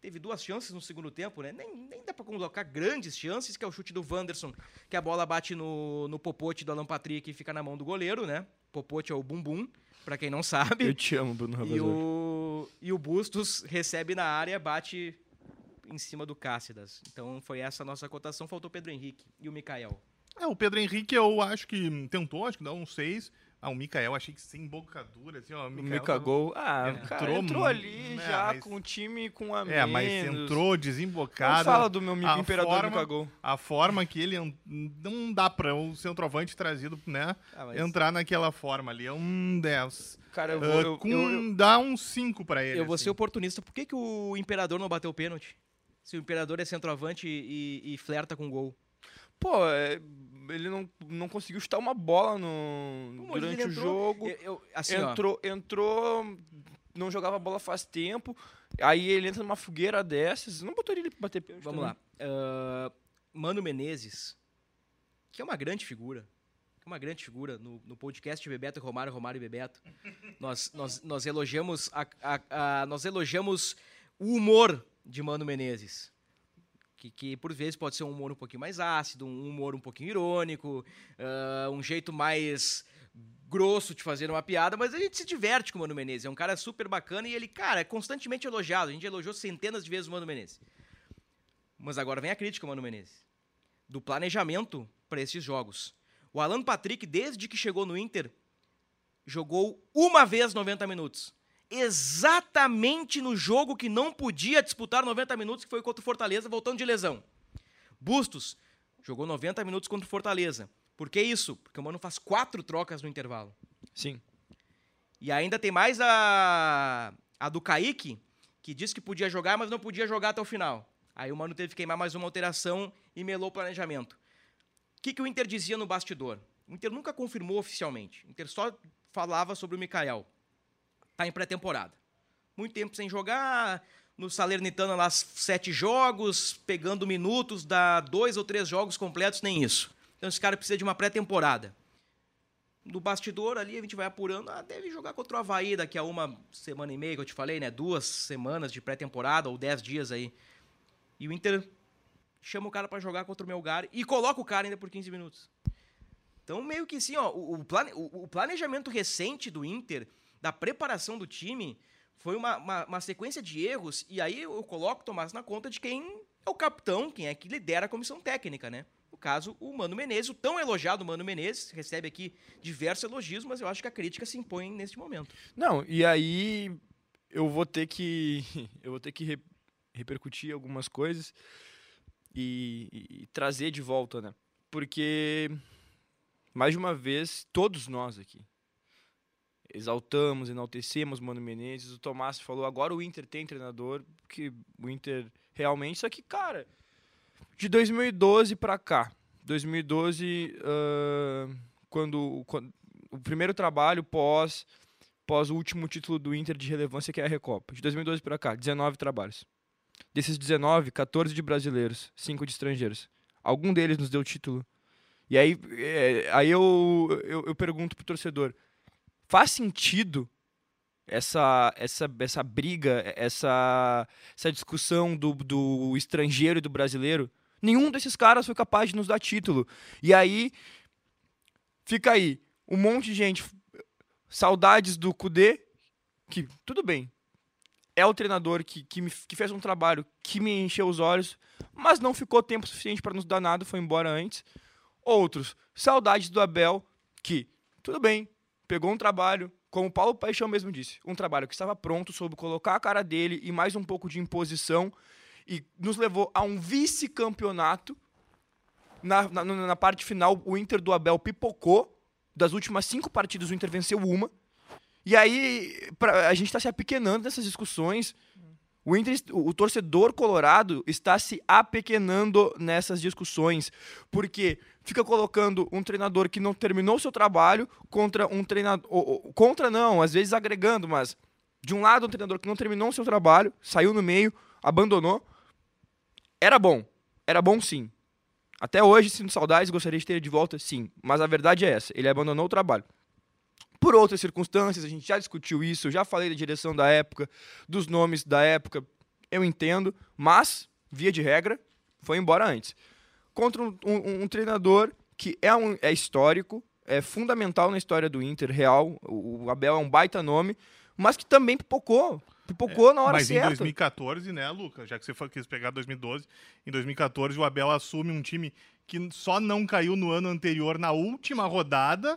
teve duas chances no segundo tempo, né? Nem, nem dá pra colocar grandes chances, que é o chute do Wanderson, que a bola bate no, no popote do Alan Patrick e fica na mão do goleiro, né? Popote é o bumbum, pra quem não sabe. Eu te amo, Bruno E o, e o Bustos recebe na área, bate em cima do Cáceres. Então foi essa a nossa cotação. Faltou o Pedro Henrique e o Mikael. É, o Pedro Henrique eu acho que tentou, acho que dá um 6. Ah, o Mikael achei que sem embocadura, assim, ó. O Mikael Mika tava- Gol. Ah, Entrou cara, entrou ali é, já mas- com o time com a É, mas menos. entrou Não desembocado. fala do meu amigo a Imperador forma- Mika Gol. A forma que ele não dá pra um centroavante trazido, né? Ah, mas Entrar naquela forma ali. É um 10. Cara, eu Ah, vou. eu- com, eu- eu- Dá um 5 pra ele. Eu vou assim. ser oportunista. Por que, que o Imperador não bateu o pênalti? Se o Imperador é centroavante e, e flerta com gol. Pô, é, ele não, não conseguiu chutar uma bola no, Pô, durante o entrou- jogo. Eu, eu- assim, ó, entrou, entrou, não jogava bola faz tempo. Aí ele entra numa fogueira dessas. Não botaria ele pra bater pênalti. Vamos lá. Ah, Mano Menezes, que é uma grande figura. que é Uma grande figura no, no podcast Bebeto e Romário, Romário e Bebeto. Nós, nós, nós elogiamos a, a- a- nós elogiamos o humor de Mano Menezes. Que, que por vezes pode ser um humor um pouquinho mais ácido, um humor um pouquinho irônico, ah, um jeito mais grosso de fazer uma piada, mas a gente se diverte com o Mano Menezes. É um cara super bacana e ele, cara, é constantemente elogiado. A gente elogiou centenas de vezes o Mano Menezes. Mas agora vem a crítica, Mano Menezes. Do planejamento para esses jogos. O Alan Patrick, desde que chegou no Inter, jogou uma vez 90 minutos. Exatamente no jogo que não podia disputar 90 minutos, que foi contra o Fortaleza, voltando de lesão. Bustos jogou 90 minutos contra o Fortaleza. Por que isso? Porque o Mano faz quatro trocas no intervalo. Sim. E ainda tem mais a, a do Kaique, que disse que podia jogar, mas não podia jogar até o final. Aí o Mano teve que queimar mais uma alteração e melou o planejamento. O que, que o Inter dizia no bastidor? O Inter nunca confirmou oficialmente. O Inter só falava sobre o Mikael. Tá em pré-temporada. Muito tempo sem jogar, no Salernitana lá sete jogos, pegando minutos, dá dois ou três jogos completos, nem isso. Então esse cara precisa de uma pré-temporada do bastidor ali, a gente vai apurando. Ah, deve jogar contra o Havaí daqui a uma semana e meia, que eu te falei, né? Duas semanas de pré-temporada, ou dez dias aí. E o Inter chama o cara pra jogar contra o Melgar e coloca o cara ainda por 15 minutos. Então, meio que assim, ó, o, plane- o planejamento recente do Inter, da preparação do time, Foi uma, uma, uma sequência de erros, e aí eu coloco o Tomás na conta de quem é o capitão, quem é que lidera a comissão técnica, né? No caso, o Mano Menezes, o tão elogiado Mano Menezes, recebe aqui diversos elogios, mas eu acho que a crítica se impõe neste momento. Não, e aí eu vou ter que eu vou ter que re- repercutir algumas coisas e, e- e trazer de volta, né? Porque mais de uma vez todos nós aqui exaltamos, enaltecemos Mano Menezes. O Tomás falou agora o Inter tem treinador, que o Inter realmente só que cara de 2012 pra cá, 2012 ah, quando, quando o primeiro trabalho pós pós o último título do Inter de relevância, que é a Recopa. De 2012 para cá, 19 trabalhos. Desses 19, 14 de brasileiros, 5 de estrangeiros. Algum deles nos deu título. E aí, é, aí eu, eu, eu pergunto pro torcedor, faz sentido essa, essa, essa briga, essa, essa discussão do, do estrangeiro e do brasileiro? Nenhum desses caras foi capaz de nos dar título. E aí, fica aí, um monte de gente saudades do Kudê, que tudo bem, é o treinador que, que, me, que fez um trabalho que me encheu os olhos, mas não ficou tempo suficiente para nos dar nada, foi embora antes. Outros, saudades do Abel, que, tudo bem, pegou um trabalho, como o Paulo Paixão mesmo disse, um trabalho que estava pronto, soube colocar a cara dele e mais um pouco de imposição, e nos levou a um vice-campeonato. Na, na, na parte final, o Inter do Abel pipocou, das últimas cinco partidas, o Inter venceu uma. E aí, pra, a gente está se apequenando nessas discussões. O, Inter, o, torcedor colorado está se apequenando nessas discussões. Porque fica colocando um treinador que não terminou seu trabalho contra um treinador. Contra não, às vezes agregando, mas de um lado um treinador que não terminou seu trabalho, saiu no meio, abandonou. Era bom. Era bom sim. Até hoje, sinto saudades, gostaria de ter ele de volta, sim. Mas a verdade é essa: ele abandonou o trabalho. Por outras circunstâncias, a gente já discutiu isso, eu já falei da direção da época, dos nomes da época, eu entendo, mas, via de regra, foi embora antes. Contra um, um, um treinador que é, um, é histórico, é fundamental na história do Inter, real, o, o Abel é um baita nome, mas que também pipocou. Pipocou é, na hora mas certa. Mas em 2014, né, Lucas? Já que você quis pegar 2012, em 2014 o Abel assume um time que só não caiu no ano anterior na última rodada.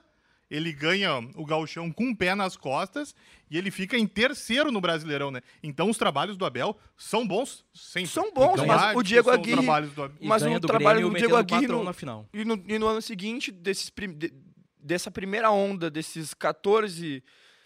Ele ganha o gauchão com o pé nas costas e ele fica em terceiro no Brasileirão, né? Então os trabalhos do Abel são bons, sempre. São bons, mas o Diego Aguirre... Mas o trabalho do Diego Aguirre no, na final. E no, e no ano seguinte, desses, de, dessa primeira onda, desses 14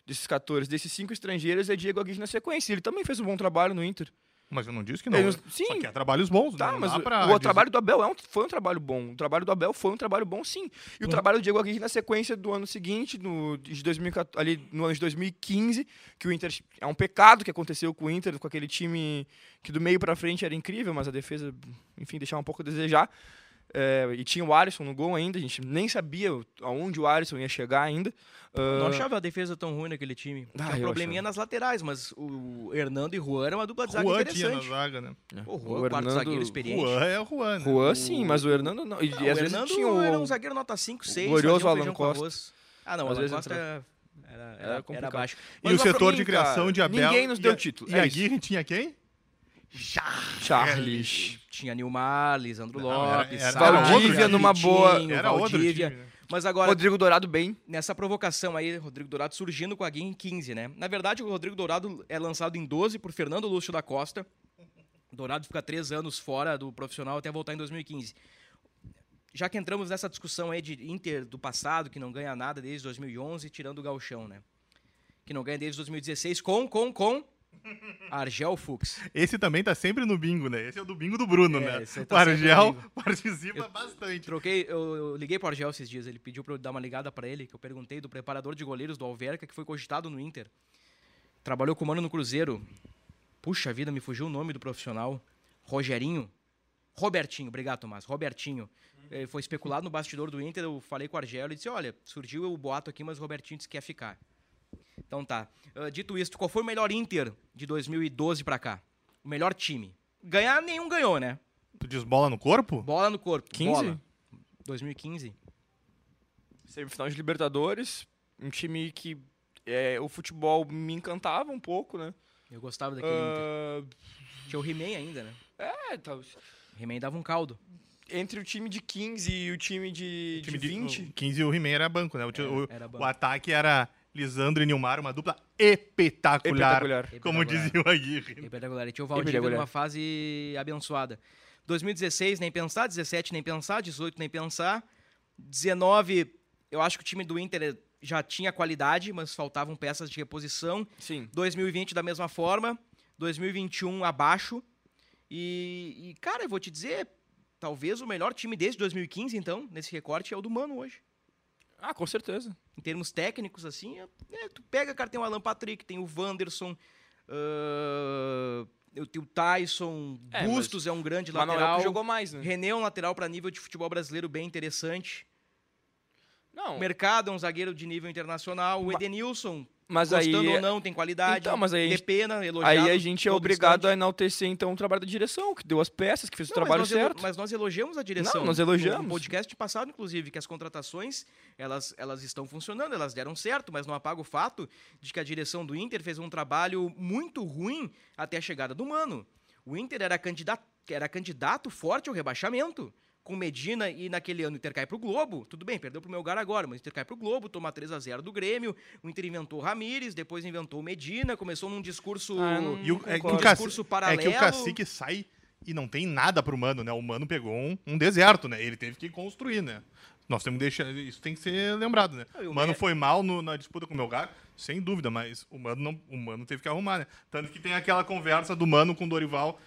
desses 14, desses cinco estrangeiros, é Diego Aguirre na sequência. Ele também fez um bom trabalho no Inter. Mas eu não disse que não. Ele, sim. Só que é trabalhos bons, tá, não mas o, o, o trabalho do Abel é um, foi um trabalho bom. O trabalho do Abel foi um trabalho bom, sim. E o Uhum. trabalho do Diego Aguirre na sequência do ano seguinte, no, de 2014, ali no ano de 2015, que o Inter... É um pecado que aconteceu com o Inter, com aquele time que do meio para frente era incrível, mas a defesa, enfim, deixava um pouco a desejar. É, e tinha o Alisson no gol ainda, a gente nem sabia aonde o Alisson ia chegar ainda. Uh... Não achava a defesa tão ruim naquele time. Ah, Tinha um probleminha nas laterais, mas o Hernando e Juan era uma dupla de zaga Juan interessante. tinha na zaga, né? O Juan, o quarto Hernando... zagueiro experiente. Juan é o Juan, né? Juan sim, mas o Hernando não. E, não às o vezes Hernando tinha o... era um zagueiro nota 5, 6. Glorioso um Alan Costa. Ah, não, o Às Alan vezes Costa entrava. era, era, Era era, complicado. baixo. E Mas o lá pra setor mim, de criação cara, de Abel... Ninguém nos e deu a- título. E é a. Aguirre tinha quem? Charles. Tinha Nilmar, Lisandro Não, era- Lopes, era- Sara, era Valdívia numa boa- Era outro Valdívia. time, né? Mas agora, Rodrigo Dourado bem. nessa provocação aí, Rodrigo Dourado surgindo com a Guia em 15, né? Na verdade, o Rodrigo Dourado é lançado em 12 por Fernando Lúcio da Costa. Dourado fica três anos fora do profissional até voltar em 2015. Já que entramos nessa discussão aí de Inter do passado, que não ganha nada desde 2011, tirando o Galchão, né? Que não ganha desde 2016 com, com, com Argel Fux. Esse também tá sempre no bingo, né? Esse é o do bingo do Bruno, É, né? O tá no Argel participa bastante. Troquei, eu, eu liguei pro Argel esses dias, ele pediu pra eu dar uma ligada pra ele, que eu perguntei do preparador de goleiros do Alverca, que foi cogitado no Inter. Trabalhou com o Mano no Cruzeiro. Puxa vida, me fugiu o nome do profissional. Rogerinho. Robertinho, obrigado, Tomás. Robertinho. Ele foi especulado no bastidor do Inter, eu falei com o Argel e disse, olha, surgiu o boato aqui, mas o Robertinho disse que quer ficar. Então tá. Ah, dito isso, qual foi o melhor Inter de 2012 pra cá? O melhor time? Ganhar nenhum ganhou, né? Tu diz bola no corpo? Bola no corpo. 15? Bola. 2015. Semifinal de Libertadores. Um time que é, o futebol me encantava um pouco, né? Eu gostava daquele Inter. Ah, Tinha o He-Man ainda, né? é, tá, O He-Man dava um caldo. entre o time de 15 e o time de, O time de de 20. o 15 e o He-Man era banco, né? O, Era- o- era o banco. ataque era Lisandro e Nilmar, uma dupla espetacular. Espetacular. Como dizia o Aguirre. Espetacular. E tinha o Valdívia numa fase abençoada. 2016, nem pensar. 17, nem pensar. 18, nem pensar. 19, eu acho que o time do Inter já tinha qualidade, mas faltavam peças de reposição. Sim. 2020 da mesma forma. 2021 abaixo. E, e, cara, eu vou te dizer, talvez o melhor time desde 2015, então, nesse recorte, é o do Mano hoje. Ah, com certeza. Em termos técnicos, assim, é- tu pega, cara, tem o Alan Patrick, tem o Wanderson, ah, eu tenho o Tyson, É, Bustos é um grande Mas não é o lateral. que jogou mais, né? René é um lateral para nível de futebol brasileiro bem interessante. Não, O Mercado é um zagueiro de nível internacional. O Edenilson, mas aí, ou não, tem qualidade. Então, mas aí a De pena, elogiado. aí a gente é obrigado instante. a enaltecer, então, o trabalho da direção, que deu as peças, que fez o Não, trabalho mas certo. mas nós elogiamos a direção. Não, nós elogiamos. No podcast passado, inclusive, que as contratações, elas, elas estão funcionando, elas deram certo, mas não apaga o fato de que a direção do Inter fez um trabalho muito ruim até a chegada do Mano. O Inter era candidato, era candidato forte ao rebaixamento. Com Medina e naquele ano o Inter cai pro Globo. Tudo bem, perdeu pro meu lugar agora, mas o Inter cai pro Globo, toma 3 a 0 do Grêmio. O Inter inventou o Ramires, depois inventou o Medina, começou num discurso. Ah, não- E o, é, que o concordo. Caci- discurso é que paralelo. o cacique sai e não tem nada pro Mano, né? O Mano pegou um, um deserto, né? Ele teve que construir, né? Nós temos que deixar. Isso tem que ser lembrado, né? Não, o Mano foi mal no- na disputa com o Melgar, sem dúvida, mas o Mano, não, o Mano teve que arrumar, né? Tanto que tem aquela conversa do Mano com o Dorival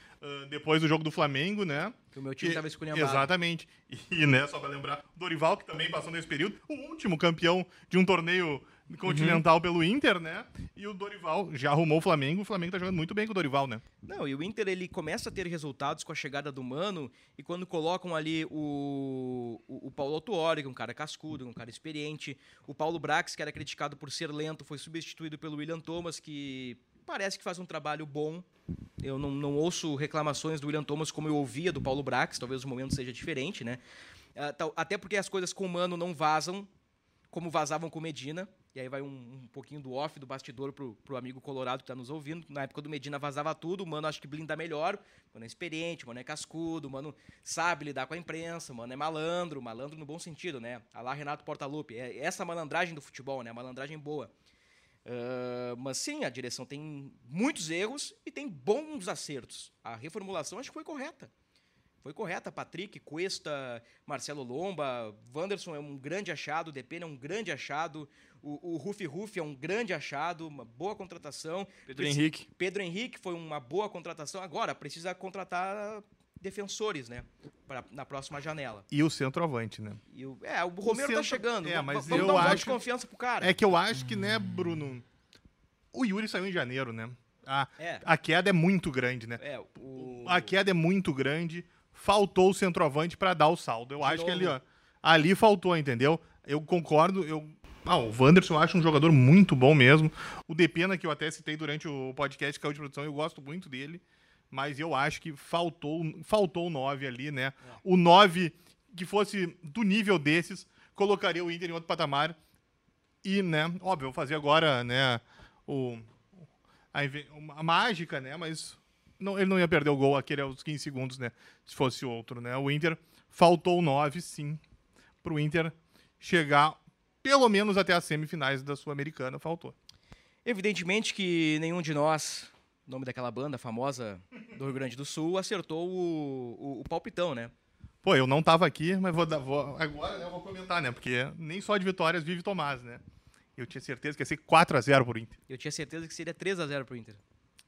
depois do jogo do Flamengo, né? Que o meu time Que- tava esculhambado. Exatamente. E, né, só pra lembrar, o Dorival, que também passou nesse período, o último campeão de um torneio continental pelo Inter, né? E o Dorival já arrumou o Flamengo, o Flamengo tá jogando muito bem com o Dorival, né? Não, e o Inter ele começa a ter resultados com a chegada do Mano e quando colocam ali o, o, o Paulo Autuori, que é um cara cascudo, um cara experiente, o Paulo Brax, que era criticado por ser lento, foi substituído pelo William Thomas, que parece que faz um trabalho bom. Eu não, não ouço reclamações do William Thomas como eu ouvia do Paulo Brax, talvez o momento seja diferente, né? Ah, Até porque as coisas com o Mano não vazam, como vazavam com Medina. E aí vai um, um pouquinho do off, do bastidor pro, pro amigo colorado que tá nos ouvindo. Na época do Medina vazava tudo, o Mano acho que blinda melhor. O Mano é experiente, o Mano é cascudo, o Mano sabe lidar com a imprensa, o Mano é malandro, malandro no bom sentido, né? A lá Renato Portaluppi. É essa malandragem do futebol, né? A malandragem boa. Ah, mas sim, a direção tem muitos erros e tem bons acertos. A reformulação acho que foi correta. Foi correta. Patrick, Cuesta, Marcelo Lomba, Wanderson é um grande achado, Depena é um grande achado, o, o Rufi Rufi é um grande achado, uma boa contratação. Pedro Henrique. Pedro Henrique foi uma boa contratação. Agora, precisa contratar defensores, né? Pra, na próxima janela. E o centroavante, né? E o, é, o Romero tá centro- chegando. é, mas vamos eu dar um voto de acho- confiança pro cara. É que eu acho que, né, Bruno? O Yuri saiu em janeiro, né? A, É. a queda é muito grande, né? É, o... A queda é muito grande. Faltou o centroavante pra dar o saldo. Eu De acho que ali, novo. ó. Ali faltou, entendeu? Eu concordo. Eu, ah, o Wanderson eu acho um jogador muito bom mesmo. O Depena, que eu até citei durante o podcast que é o de produção, eu gosto muito dele. Mas eu acho que faltou faltou o 9 ali, né? É. O 9 que fosse do nível desses, colocaria o Inter em outro patamar. E, né, óbvio, vou fazer agora, né, o, a, a mágica, né, mas não, ele não ia perder o gol aquele aos 15 segundos, né, se fosse outro, né. O Inter faltou 9, sim, pro Inter chegar pelo menos até as semifinais da Sul-Americana, faltou. Evidentemente que nenhum de nós, nome daquela banda famosa do Rio Grande do Sul, acertou o, o, o palpitão, né? Pô, eu não tava aqui, mas vou, dar, vou agora né, eu vou comentar, né, porque nem só de vitórias vive Tomás, né. Eu tinha certeza que ia ser 4 a 0 pro Inter. Eu tinha certeza que seria 3 a 0 pro Inter.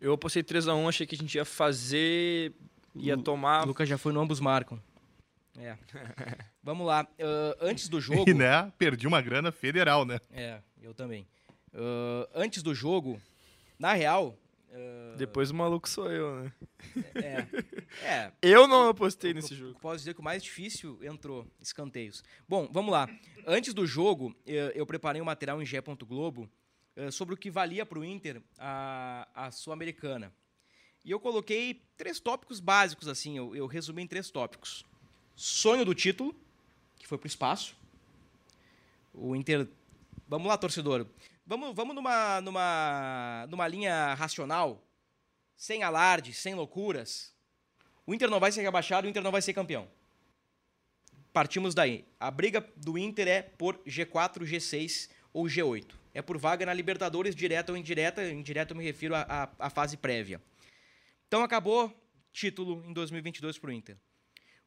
Eu apostei 3x1, achei que a gente ia fazer. ia tomar. O Lucas já foi no ambos marcam. É. Vamos lá. ah, antes do jogo. E, né, perdi uma grana federal, né. É, eu também. Ah, antes do jogo, na real. Ah, Depois o maluco sou eu, né? é. É. Eu não apostei Eu- nesse eu jogo. Posso dizer que o mais difícil entrou, escanteios. Bom, vamos lá. Antes do jogo, eu, eu preparei um material em Gé. Globo eh, sobre o que valia para o Inter a, a Sul-Americana. E eu coloquei três tópicos básicos, assim, eu, eu resumi em três tópicos. Sonho do título, que foi para o espaço. O Inter. Vamos lá, torcedor. Vamos, vamos numa, numa, numa linha racional, sem alarde, sem loucuras. O Inter não vai ser rebaixado, o Inter não vai ser campeão. Partimos daí. A briga do Inter é por G4, G6 ou G8. É por vaga na Libertadores, direta ou indireta. Indireta eu me refiro à, fase prévia. Então acabou título em 2022 para o Inter.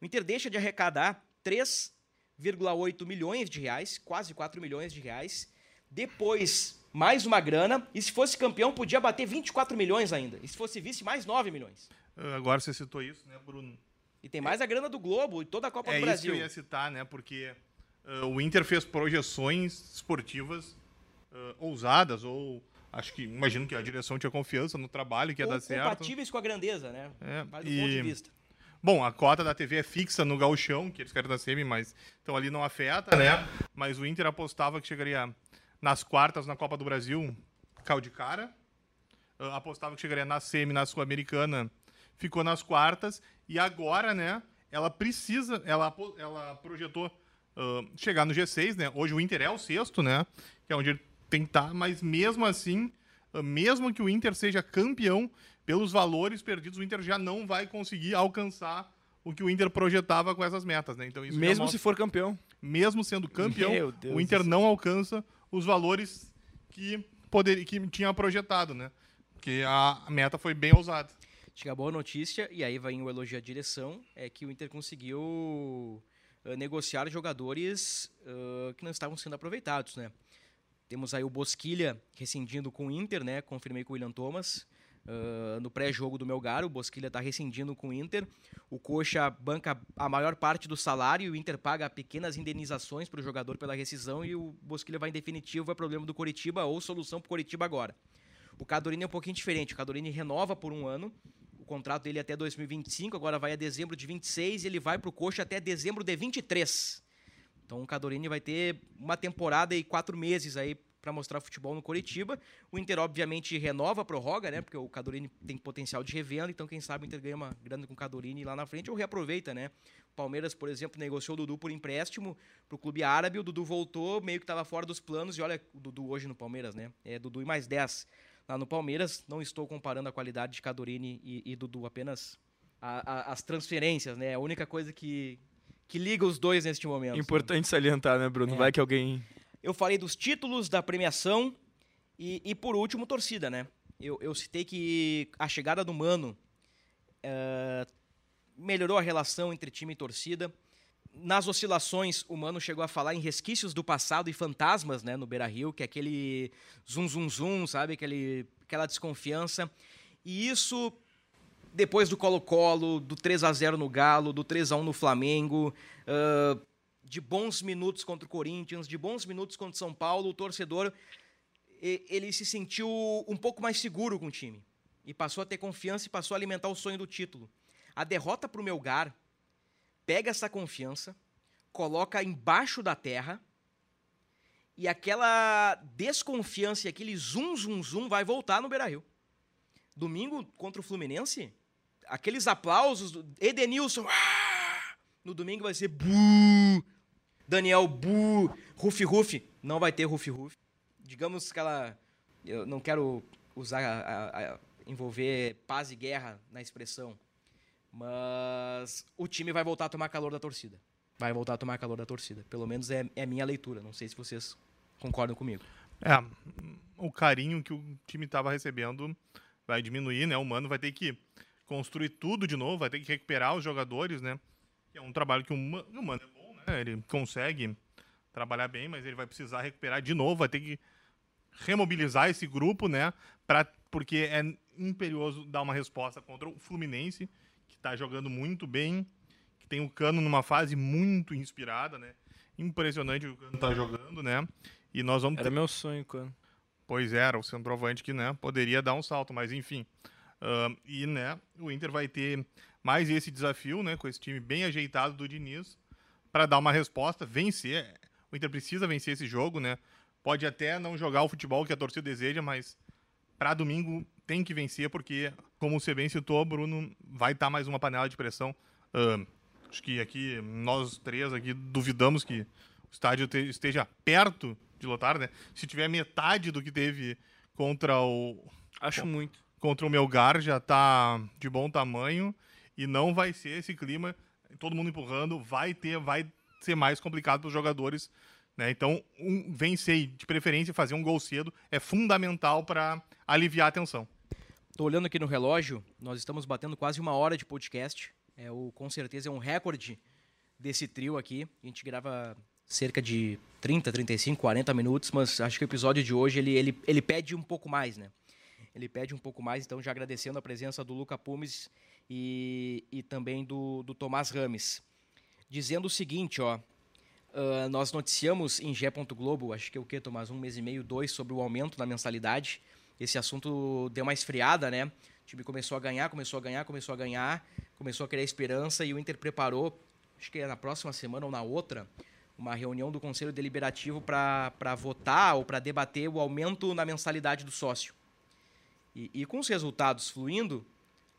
O Inter deixa de arrecadar 3,8 milhões de reais, quase 4 milhões de reais. Depois, mais uma grana. E se fosse campeão, podia bater 24 milhões ainda. E se fosse vice, mais 9 milhões. Uh, Agora você citou isso, né, Bruno? E tem mais a grana do Globo e toda a Copa é do isso que Brasil. eu ia citar, né? Porque uh, o Inter fez projeções esportivas uh, ousadas, ou acho que imagino que a direção tinha confiança no trabalho que ia Com- dar certo. compatíveis com a grandeza, né? É, Mas do e- ponto de vista. Bom, a cota da TV é fixa no gauchão, que eles querem da semi, mas então ali não afeta, né? Mas o Inter apostava que chegaria nas quartas na Copa do Brasil, caiu de cara. Ah, apostava que chegaria na semi, na Sul-Americana, ficou nas quartas. E agora, né, ela precisa, ela, ela projetou ah, chegar no G6, né? Hoje o Inter é o sexto, né? Que é onde ele tem que estar, mas mesmo assim, ah, mesmo que o Inter seja campeão, pelos valores perdidos, o Inter já não vai conseguir alcançar o que o Inter projetava com essas metas, né? Então isso Mesmo mostra- se for campeão. mesmo sendo campeão, o Inter não alcança os valores que poder, que tinha projetado, né? Porque a meta foi bem ousada. Chega a boa notícia, e aí vai o elogio à direção, é que o Inter conseguiu negociar jogadores eh, que não estavam sendo aproveitados, né? Temos aí o Bosquilha rescindindo com o Inter, né? Confirmei com o William Thomas. Eh, no pré-jogo do Melgar, o Bosquilha está rescindindo com o Inter. O Coxa banca a maior parte do salário o Inter paga pequenas indenizações para o jogador pela rescisão e o Bosquilha vai em definitivo, é problema do Coritiba ou solução para o Coritiba agora. O Cadorini é um pouquinho diferente. O Cadorini renova por um ano. O contrato dele é até 2025, agora vai a dezembro de 26 e ele vai para o Coxa até dezembro de 23. Então o Cadorini vai ter uma temporada e quatro meses aí para mostrar futebol no Coritiba. O Inter, obviamente, renova, prorroga, né? Porque o Cadorini tem potencial de revenda, então quem sabe o Inter ganha uma grana com o Cadorini lá na frente ou reaproveita, né? O Palmeiras, por exemplo, negociou o Dudu por empréstimo para o clube árabe, o Dudu voltou, meio que estava fora dos planos, e olha o Dudu hoje no Palmeiras, né? É Dudu e mais 10 lá no Palmeiras. Não estou comparando a qualidade de Cadorini e, e Dudu, apenas a- a- as transferências, né? É a única coisa que, que liga os dois neste momento. Importante salientar, né, Bruno? É. Vai que alguém. Eu falei dos títulos, da premiação e, e por último, torcida, né? Eu, eu citei que a chegada do Mano eh, melhorou a relação entre time e torcida. Nas oscilações, o Mano chegou a falar em resquícios do passado e fantasmas, né, no Beira-Rio, que é aquele zum zum zum, sabe, aquele aquela desconfiança. E isso depois do Colo-Colo, do 3 a 0 no Galo, do 3 a 1 no Flamengo, ah, de bons minutos contra o Corinthians, de bons minutos contra o São Paulo, o torcedor ele se sentiu um pouco mais seguro com o time e passou a ter confiança e passou a alimentar o sonho do título. A derrota para o Melgar pega essa confiança, coloca embaixo da terra e aquela desconfiança e aquele zum zum zum vai voltar no Beira-Rio. Domingo contra o Fluminense, aqueles aplausos do Edenilson, "Ah!" no domingo vai ser bu, Daniel bu, Rufi Rufi, não vai ter Rufi Rufi. Digamos que ela, eu não quero usar a- a- a- envolver paz e guerra na expressão, mas o time vai voltar a tomar calor da torcida. Vai voltar a tomar calor da torcida. Pelo menos é, é a minha leitura. Não sei se vocês concordam comigo. É, o carinho que o time estava recebendo vai diminuir, né? O Mano vai ter que construir tudo de novo, vai ter que recuperar os jogadores, né? É um trabalho que o Ma- o Mano é bom, né? Ele consegue trabalhar bem, mas ele vai precisar recuperar de novo, vai ter que remobilizar esse grupo, né? Pra, porque é imperioso dar uma resposta contra o Fluminense, que está jogando muito bem, que tem o Cano numa fase muito inspirada, né? Impressionante o Cano tá jogando, né? E nós vamos Era meu sonho quando. Pois era, o centroavante que né, poderia dar um salto, mas enfim. Ahn, e né, o Inter vai ter mais esse desafio, né, com esse time bem ajeitado do Diniz, para dar uma resposta, vencer. O Inter precisa vencer esse jogo, né? Pode até não jogar o futebol que a torcida deseja, mas para domingo tem que vencer, porque, como você bem citou, Bruno, vai estar mais uma panela de pressão. Ahn, acho que aqui, nós três aqui duvidamos que o estádio te- esteja perto de lotar, né? Se tiver metade do que teve contra o Acho muito. contra o Melgar já tá de bom tamanho e não vai ser esse clima, todo mundo empurrando, vai ter, vai ser mais complicado para os jogadores, né? Então, um, vencer de preferência fazer um gol cedo é fundamental para aliviar a tensão. Tô olhando aqui no relógio, nós estamos batendo quase uma hora de podcast. É o, com certeza é um recorde desse trio aqui. A gente grava cerca de 30, 35, 40 minutos, mas acho que o episódio de hoje ele, ele, ele pede um pouco mais, né? Ele pede um pouco mais, então já agradecendo a presença do Luca Pumes e, e também do, do Tomás Rames. Dizendo o seguinte, ó. Uh, nós noticiamos em Gé. Globo, acho que é o que, Tomás? Um mês e meio, dois, sobre o aumento na mensalidade. Esse assunto deu uma esfriada, né? O time começou a ganhar, começou a ganhar, começou a ganhar, começou a criar esperança e o Inter preparou, acho que é na próxima semana ou na outra, uma reunião do Conselho Deliberativo para votar ou para debater o aumento na mensalidade do sócio. E, e, com os resultados fluindo,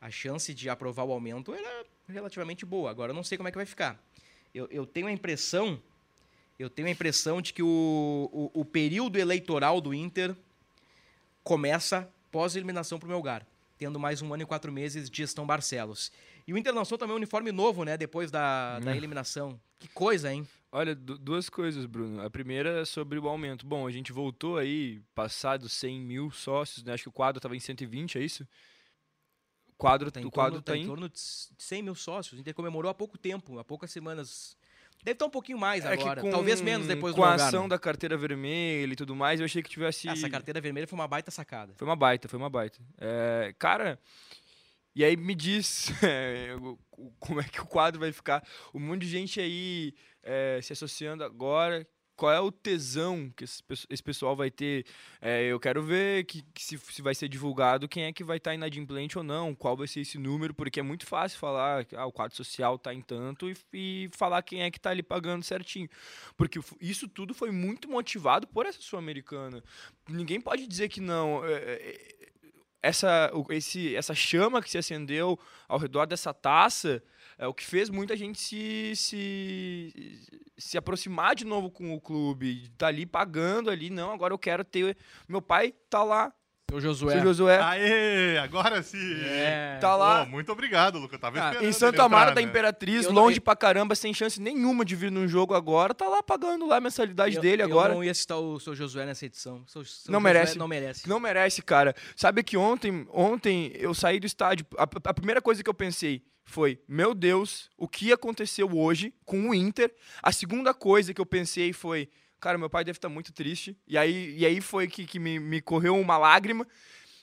a chance de aprovar o aumento era relativamente boa. Agora eu não sei como é que vai ficar. Eu, eu tenho a impressão, eu tenho a impressão de que o, o, o período eleitoral do Inter começa pós-eliminação para o Melgar, tendo mais um ano e quatro meses de gestão Barcelos. E o Inter lançou também um uniforme novo, né, depois da, da eliminação. Que coisa, hein? Olha, duas coisas, Bruno. A primeira é sobre o aumento. Bom, a gente voltou aí, passado 100 mil sócios, né? Acho que o quadro estava em 120, é isso? O quadro, Tá o em quadro torno, tá tá em em... torno de 100 mil sócios. O Inter comemorou há pouco tempo, há poucas semanas. Deve estar um pouquinho mais É agora. com- Talvez menos depois com do a Melgar, ação né? da carteira vermelha e tudo mais, eu achei que tivesse... Essa carteira vermelha foi uma baita sacada. Foi uma baita, foi uma baita. É, cara, e aí me diz é, como é que o quadro vai ficar. Um monte de gente aí é, se associando agora. Qual é o tesão que esse, pesso- esse pessoal vai ter? É, eu quero ver que, que se, se vai ser divulgado quem é que vai estar inadimplente ou não, qual vai ser esse número, porque é muito fácil falar que ah, o quadro social está em tanto e, e falar quem é que está ali pagando certinho. Porque isso tudo foi muito motivado por essa Sul-Americana. Ninguém pode dizer que não. é, é, essa, o- esse, essa chama que se acendeu ao redor dessa taça é o que fez muita gente se, se, se aproximar de novo com o clube. Tá ali pagando ali, não, agora eu quero ter. Meu pai tá lá, O Josué. seu Josué. Aê, agora sim. É. Tá lá. Pô, muito obrigado, Luca. Eu tava Ah, esperando Em entrar, Amaro da né? Imperatriz, Eu não- longe pra caramba, sem chance nenhuma de vir num jogo agora, tá lá pagando lá a mensalidade Eu- dele eu agora. não ia citar o seu Josué nessa edição. Seu, seu Não Josué merece. Não merece. Não merece, cara. Sabe que ontem, ontem eu saí do estádio. A, a primeira coisa que eu pensei foi: Meu Deus, o que aconteceu hoje com o Inter? A segunda coisa que eu pensei foi: Cara, meu pai deve estar muito triste. E aí, e aí foi que, que me, me correu uma lágrima.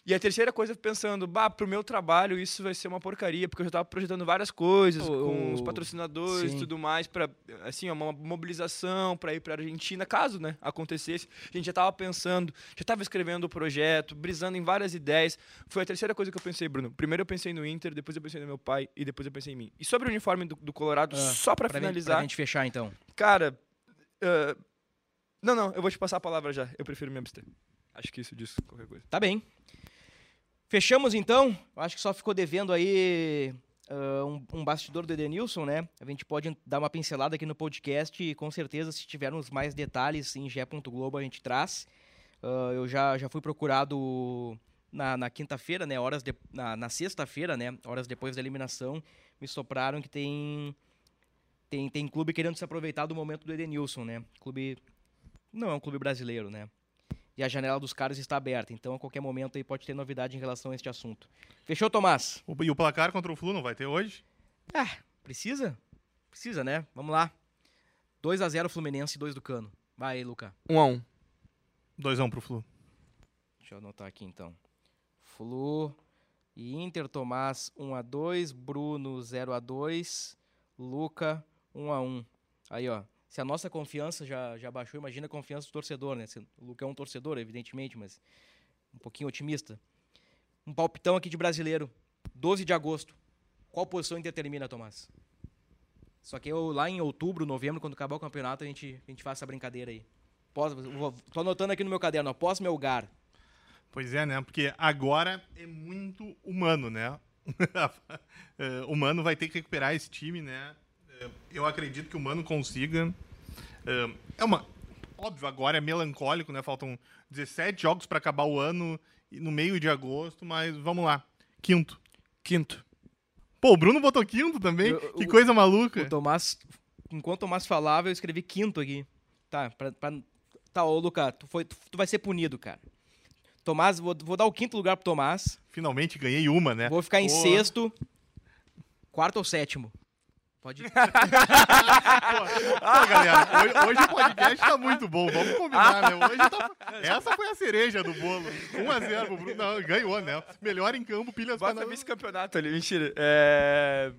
E a terceira coisa, pensando, bah, pro meu trabalho isso vai ser uma porcaria, porque eu já tava projetando várias coisas com os patrocinadores e tudo mais, para assim, uma mobilização para ir pra Argentina, caso, né, acontecesse. A gente já tava pensando, já tava escrevendo o projeto, brisando em várias ideias. Foi a terceira coisa que eu pensei, Bruno. Primeiro eu pensei no Inter, depois eu pensei no meu pai e depois eu pensei em mim. E sobre o uniforme do, do Colorado, Ah, só para Pra, finalizar, Pra gente fechar, então. cara, ah, não, não, eu vou te passar a palavra já. Eu prefiro me abster. Acho que isso diz qualquer coisa. Tá bem. Fechamos, então. Eu acho que só ficou devendo aí ah, um, um bastidor do Edenilson, né? A gente pode dar uma pincelada aqui no podcast e com certeza, se tivermos mais detalhes em ge.globo, a gente traz. Ah, eu já, já fui procurado na, na quinta-feira, né? Horas de- na, na sexta-feira, né? Horas depois da eliminação, me sopraram que tem, tem, tem clube querendo se aproveitar do momento do Edenilson, né? Clube. Não é um clube brasileiro, né? E a janela dos caras está aberta, então a qualquer momento aí pode ter novidade em relação a este assunto. Fechou, Tomás? O- E o placar contra o Flu não vai ter hoje? Ah, precisa? Precisa, né? Vamos lá. 2 a 0 Fluminense e 2 do Cano. Vai aí, Luca. Um a um. 2x1 pro Flu. Deixa eu anotar aqui então. Flu e Inter Tomás 1 a 2, Bruno 0 a 2, Luca 1 a 1. Aí, ó. Se a nossa confiança já, já baixou, imagina a confiança do torcedor, né? Se- O Luca é um torcedor, evidentemente, mas um pouquinho otimista. Um palpitão aqui de brasileiro. 12 de agosto. Qual posição o Inter termina, Tomás? Só que eu, lá em outubro, novembro, quando acabar o campeonato, a gente, a gente faz essa brincadeira aí. Pós, tô anotando aqui no meu caderno, após meu lugar. Pois é, né? Porque agora é muito humano, né? Eh, o vai ter que recuperar esse time, né? Eh, Eu acredito que o Mano consiga. É uma. Óbvio, agora é melancólico, né? Faltam 17 jogos pra acabar o ano no meio de agosto, mas vamos lá. Quinto. Quinto. Pô, o Bruno botou quinto também? Eu- que o- coisa maluca. O Tomás, enquanto o Tomás falava, eu escrevi quinto aqui. Tá, pra, pra- tá, ô Luca, tu, foi, tu, tu vai ser punido, cara. Tomás, vou, vou dar o quinto lugar pro Tomás. Finalmente ganhei uma, né? Vou ficar em Pô, sexto. Quarto ou sétimo? Pode ir. Pô, galera, hoje, hoje o podcast tá muito bom, vamos combinar, né? Hoje tá- Essa foi a cereja do bolo. 1x0 pro Bruno. Não, ganhou, né? Melhor em campo, pilhas pra Bota vice-campeonato ali, mentira. É.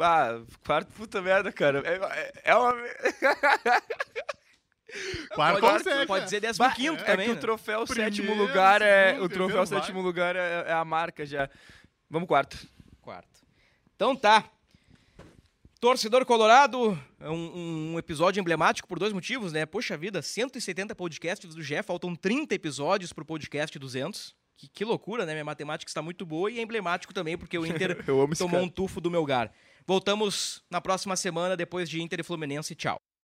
Ah, quarto, puta merda, cara. É, é- é uma. Quarto pode, ou sétimo. pode dizer Bah, quinto é também. que o né? troféu Primeiro, sétimo lugar é. segundo, O troféu sétimo lugar é, é a marca já. Vamos quarto. Quarto. Então tá. Torcedor Colorado, é um, um episódio emblemático por dois motivos, né? Poxa vida, 170 podcasts do GE, faltam 30 episódios pro podcast 200. Que, que loucura, né? Minha matemática está muito boa e é emblemático também, porque o Inter tomou um tufo do Melgar. Voltamos na próxima semana, depois de Inter e Fluminense. Tchau.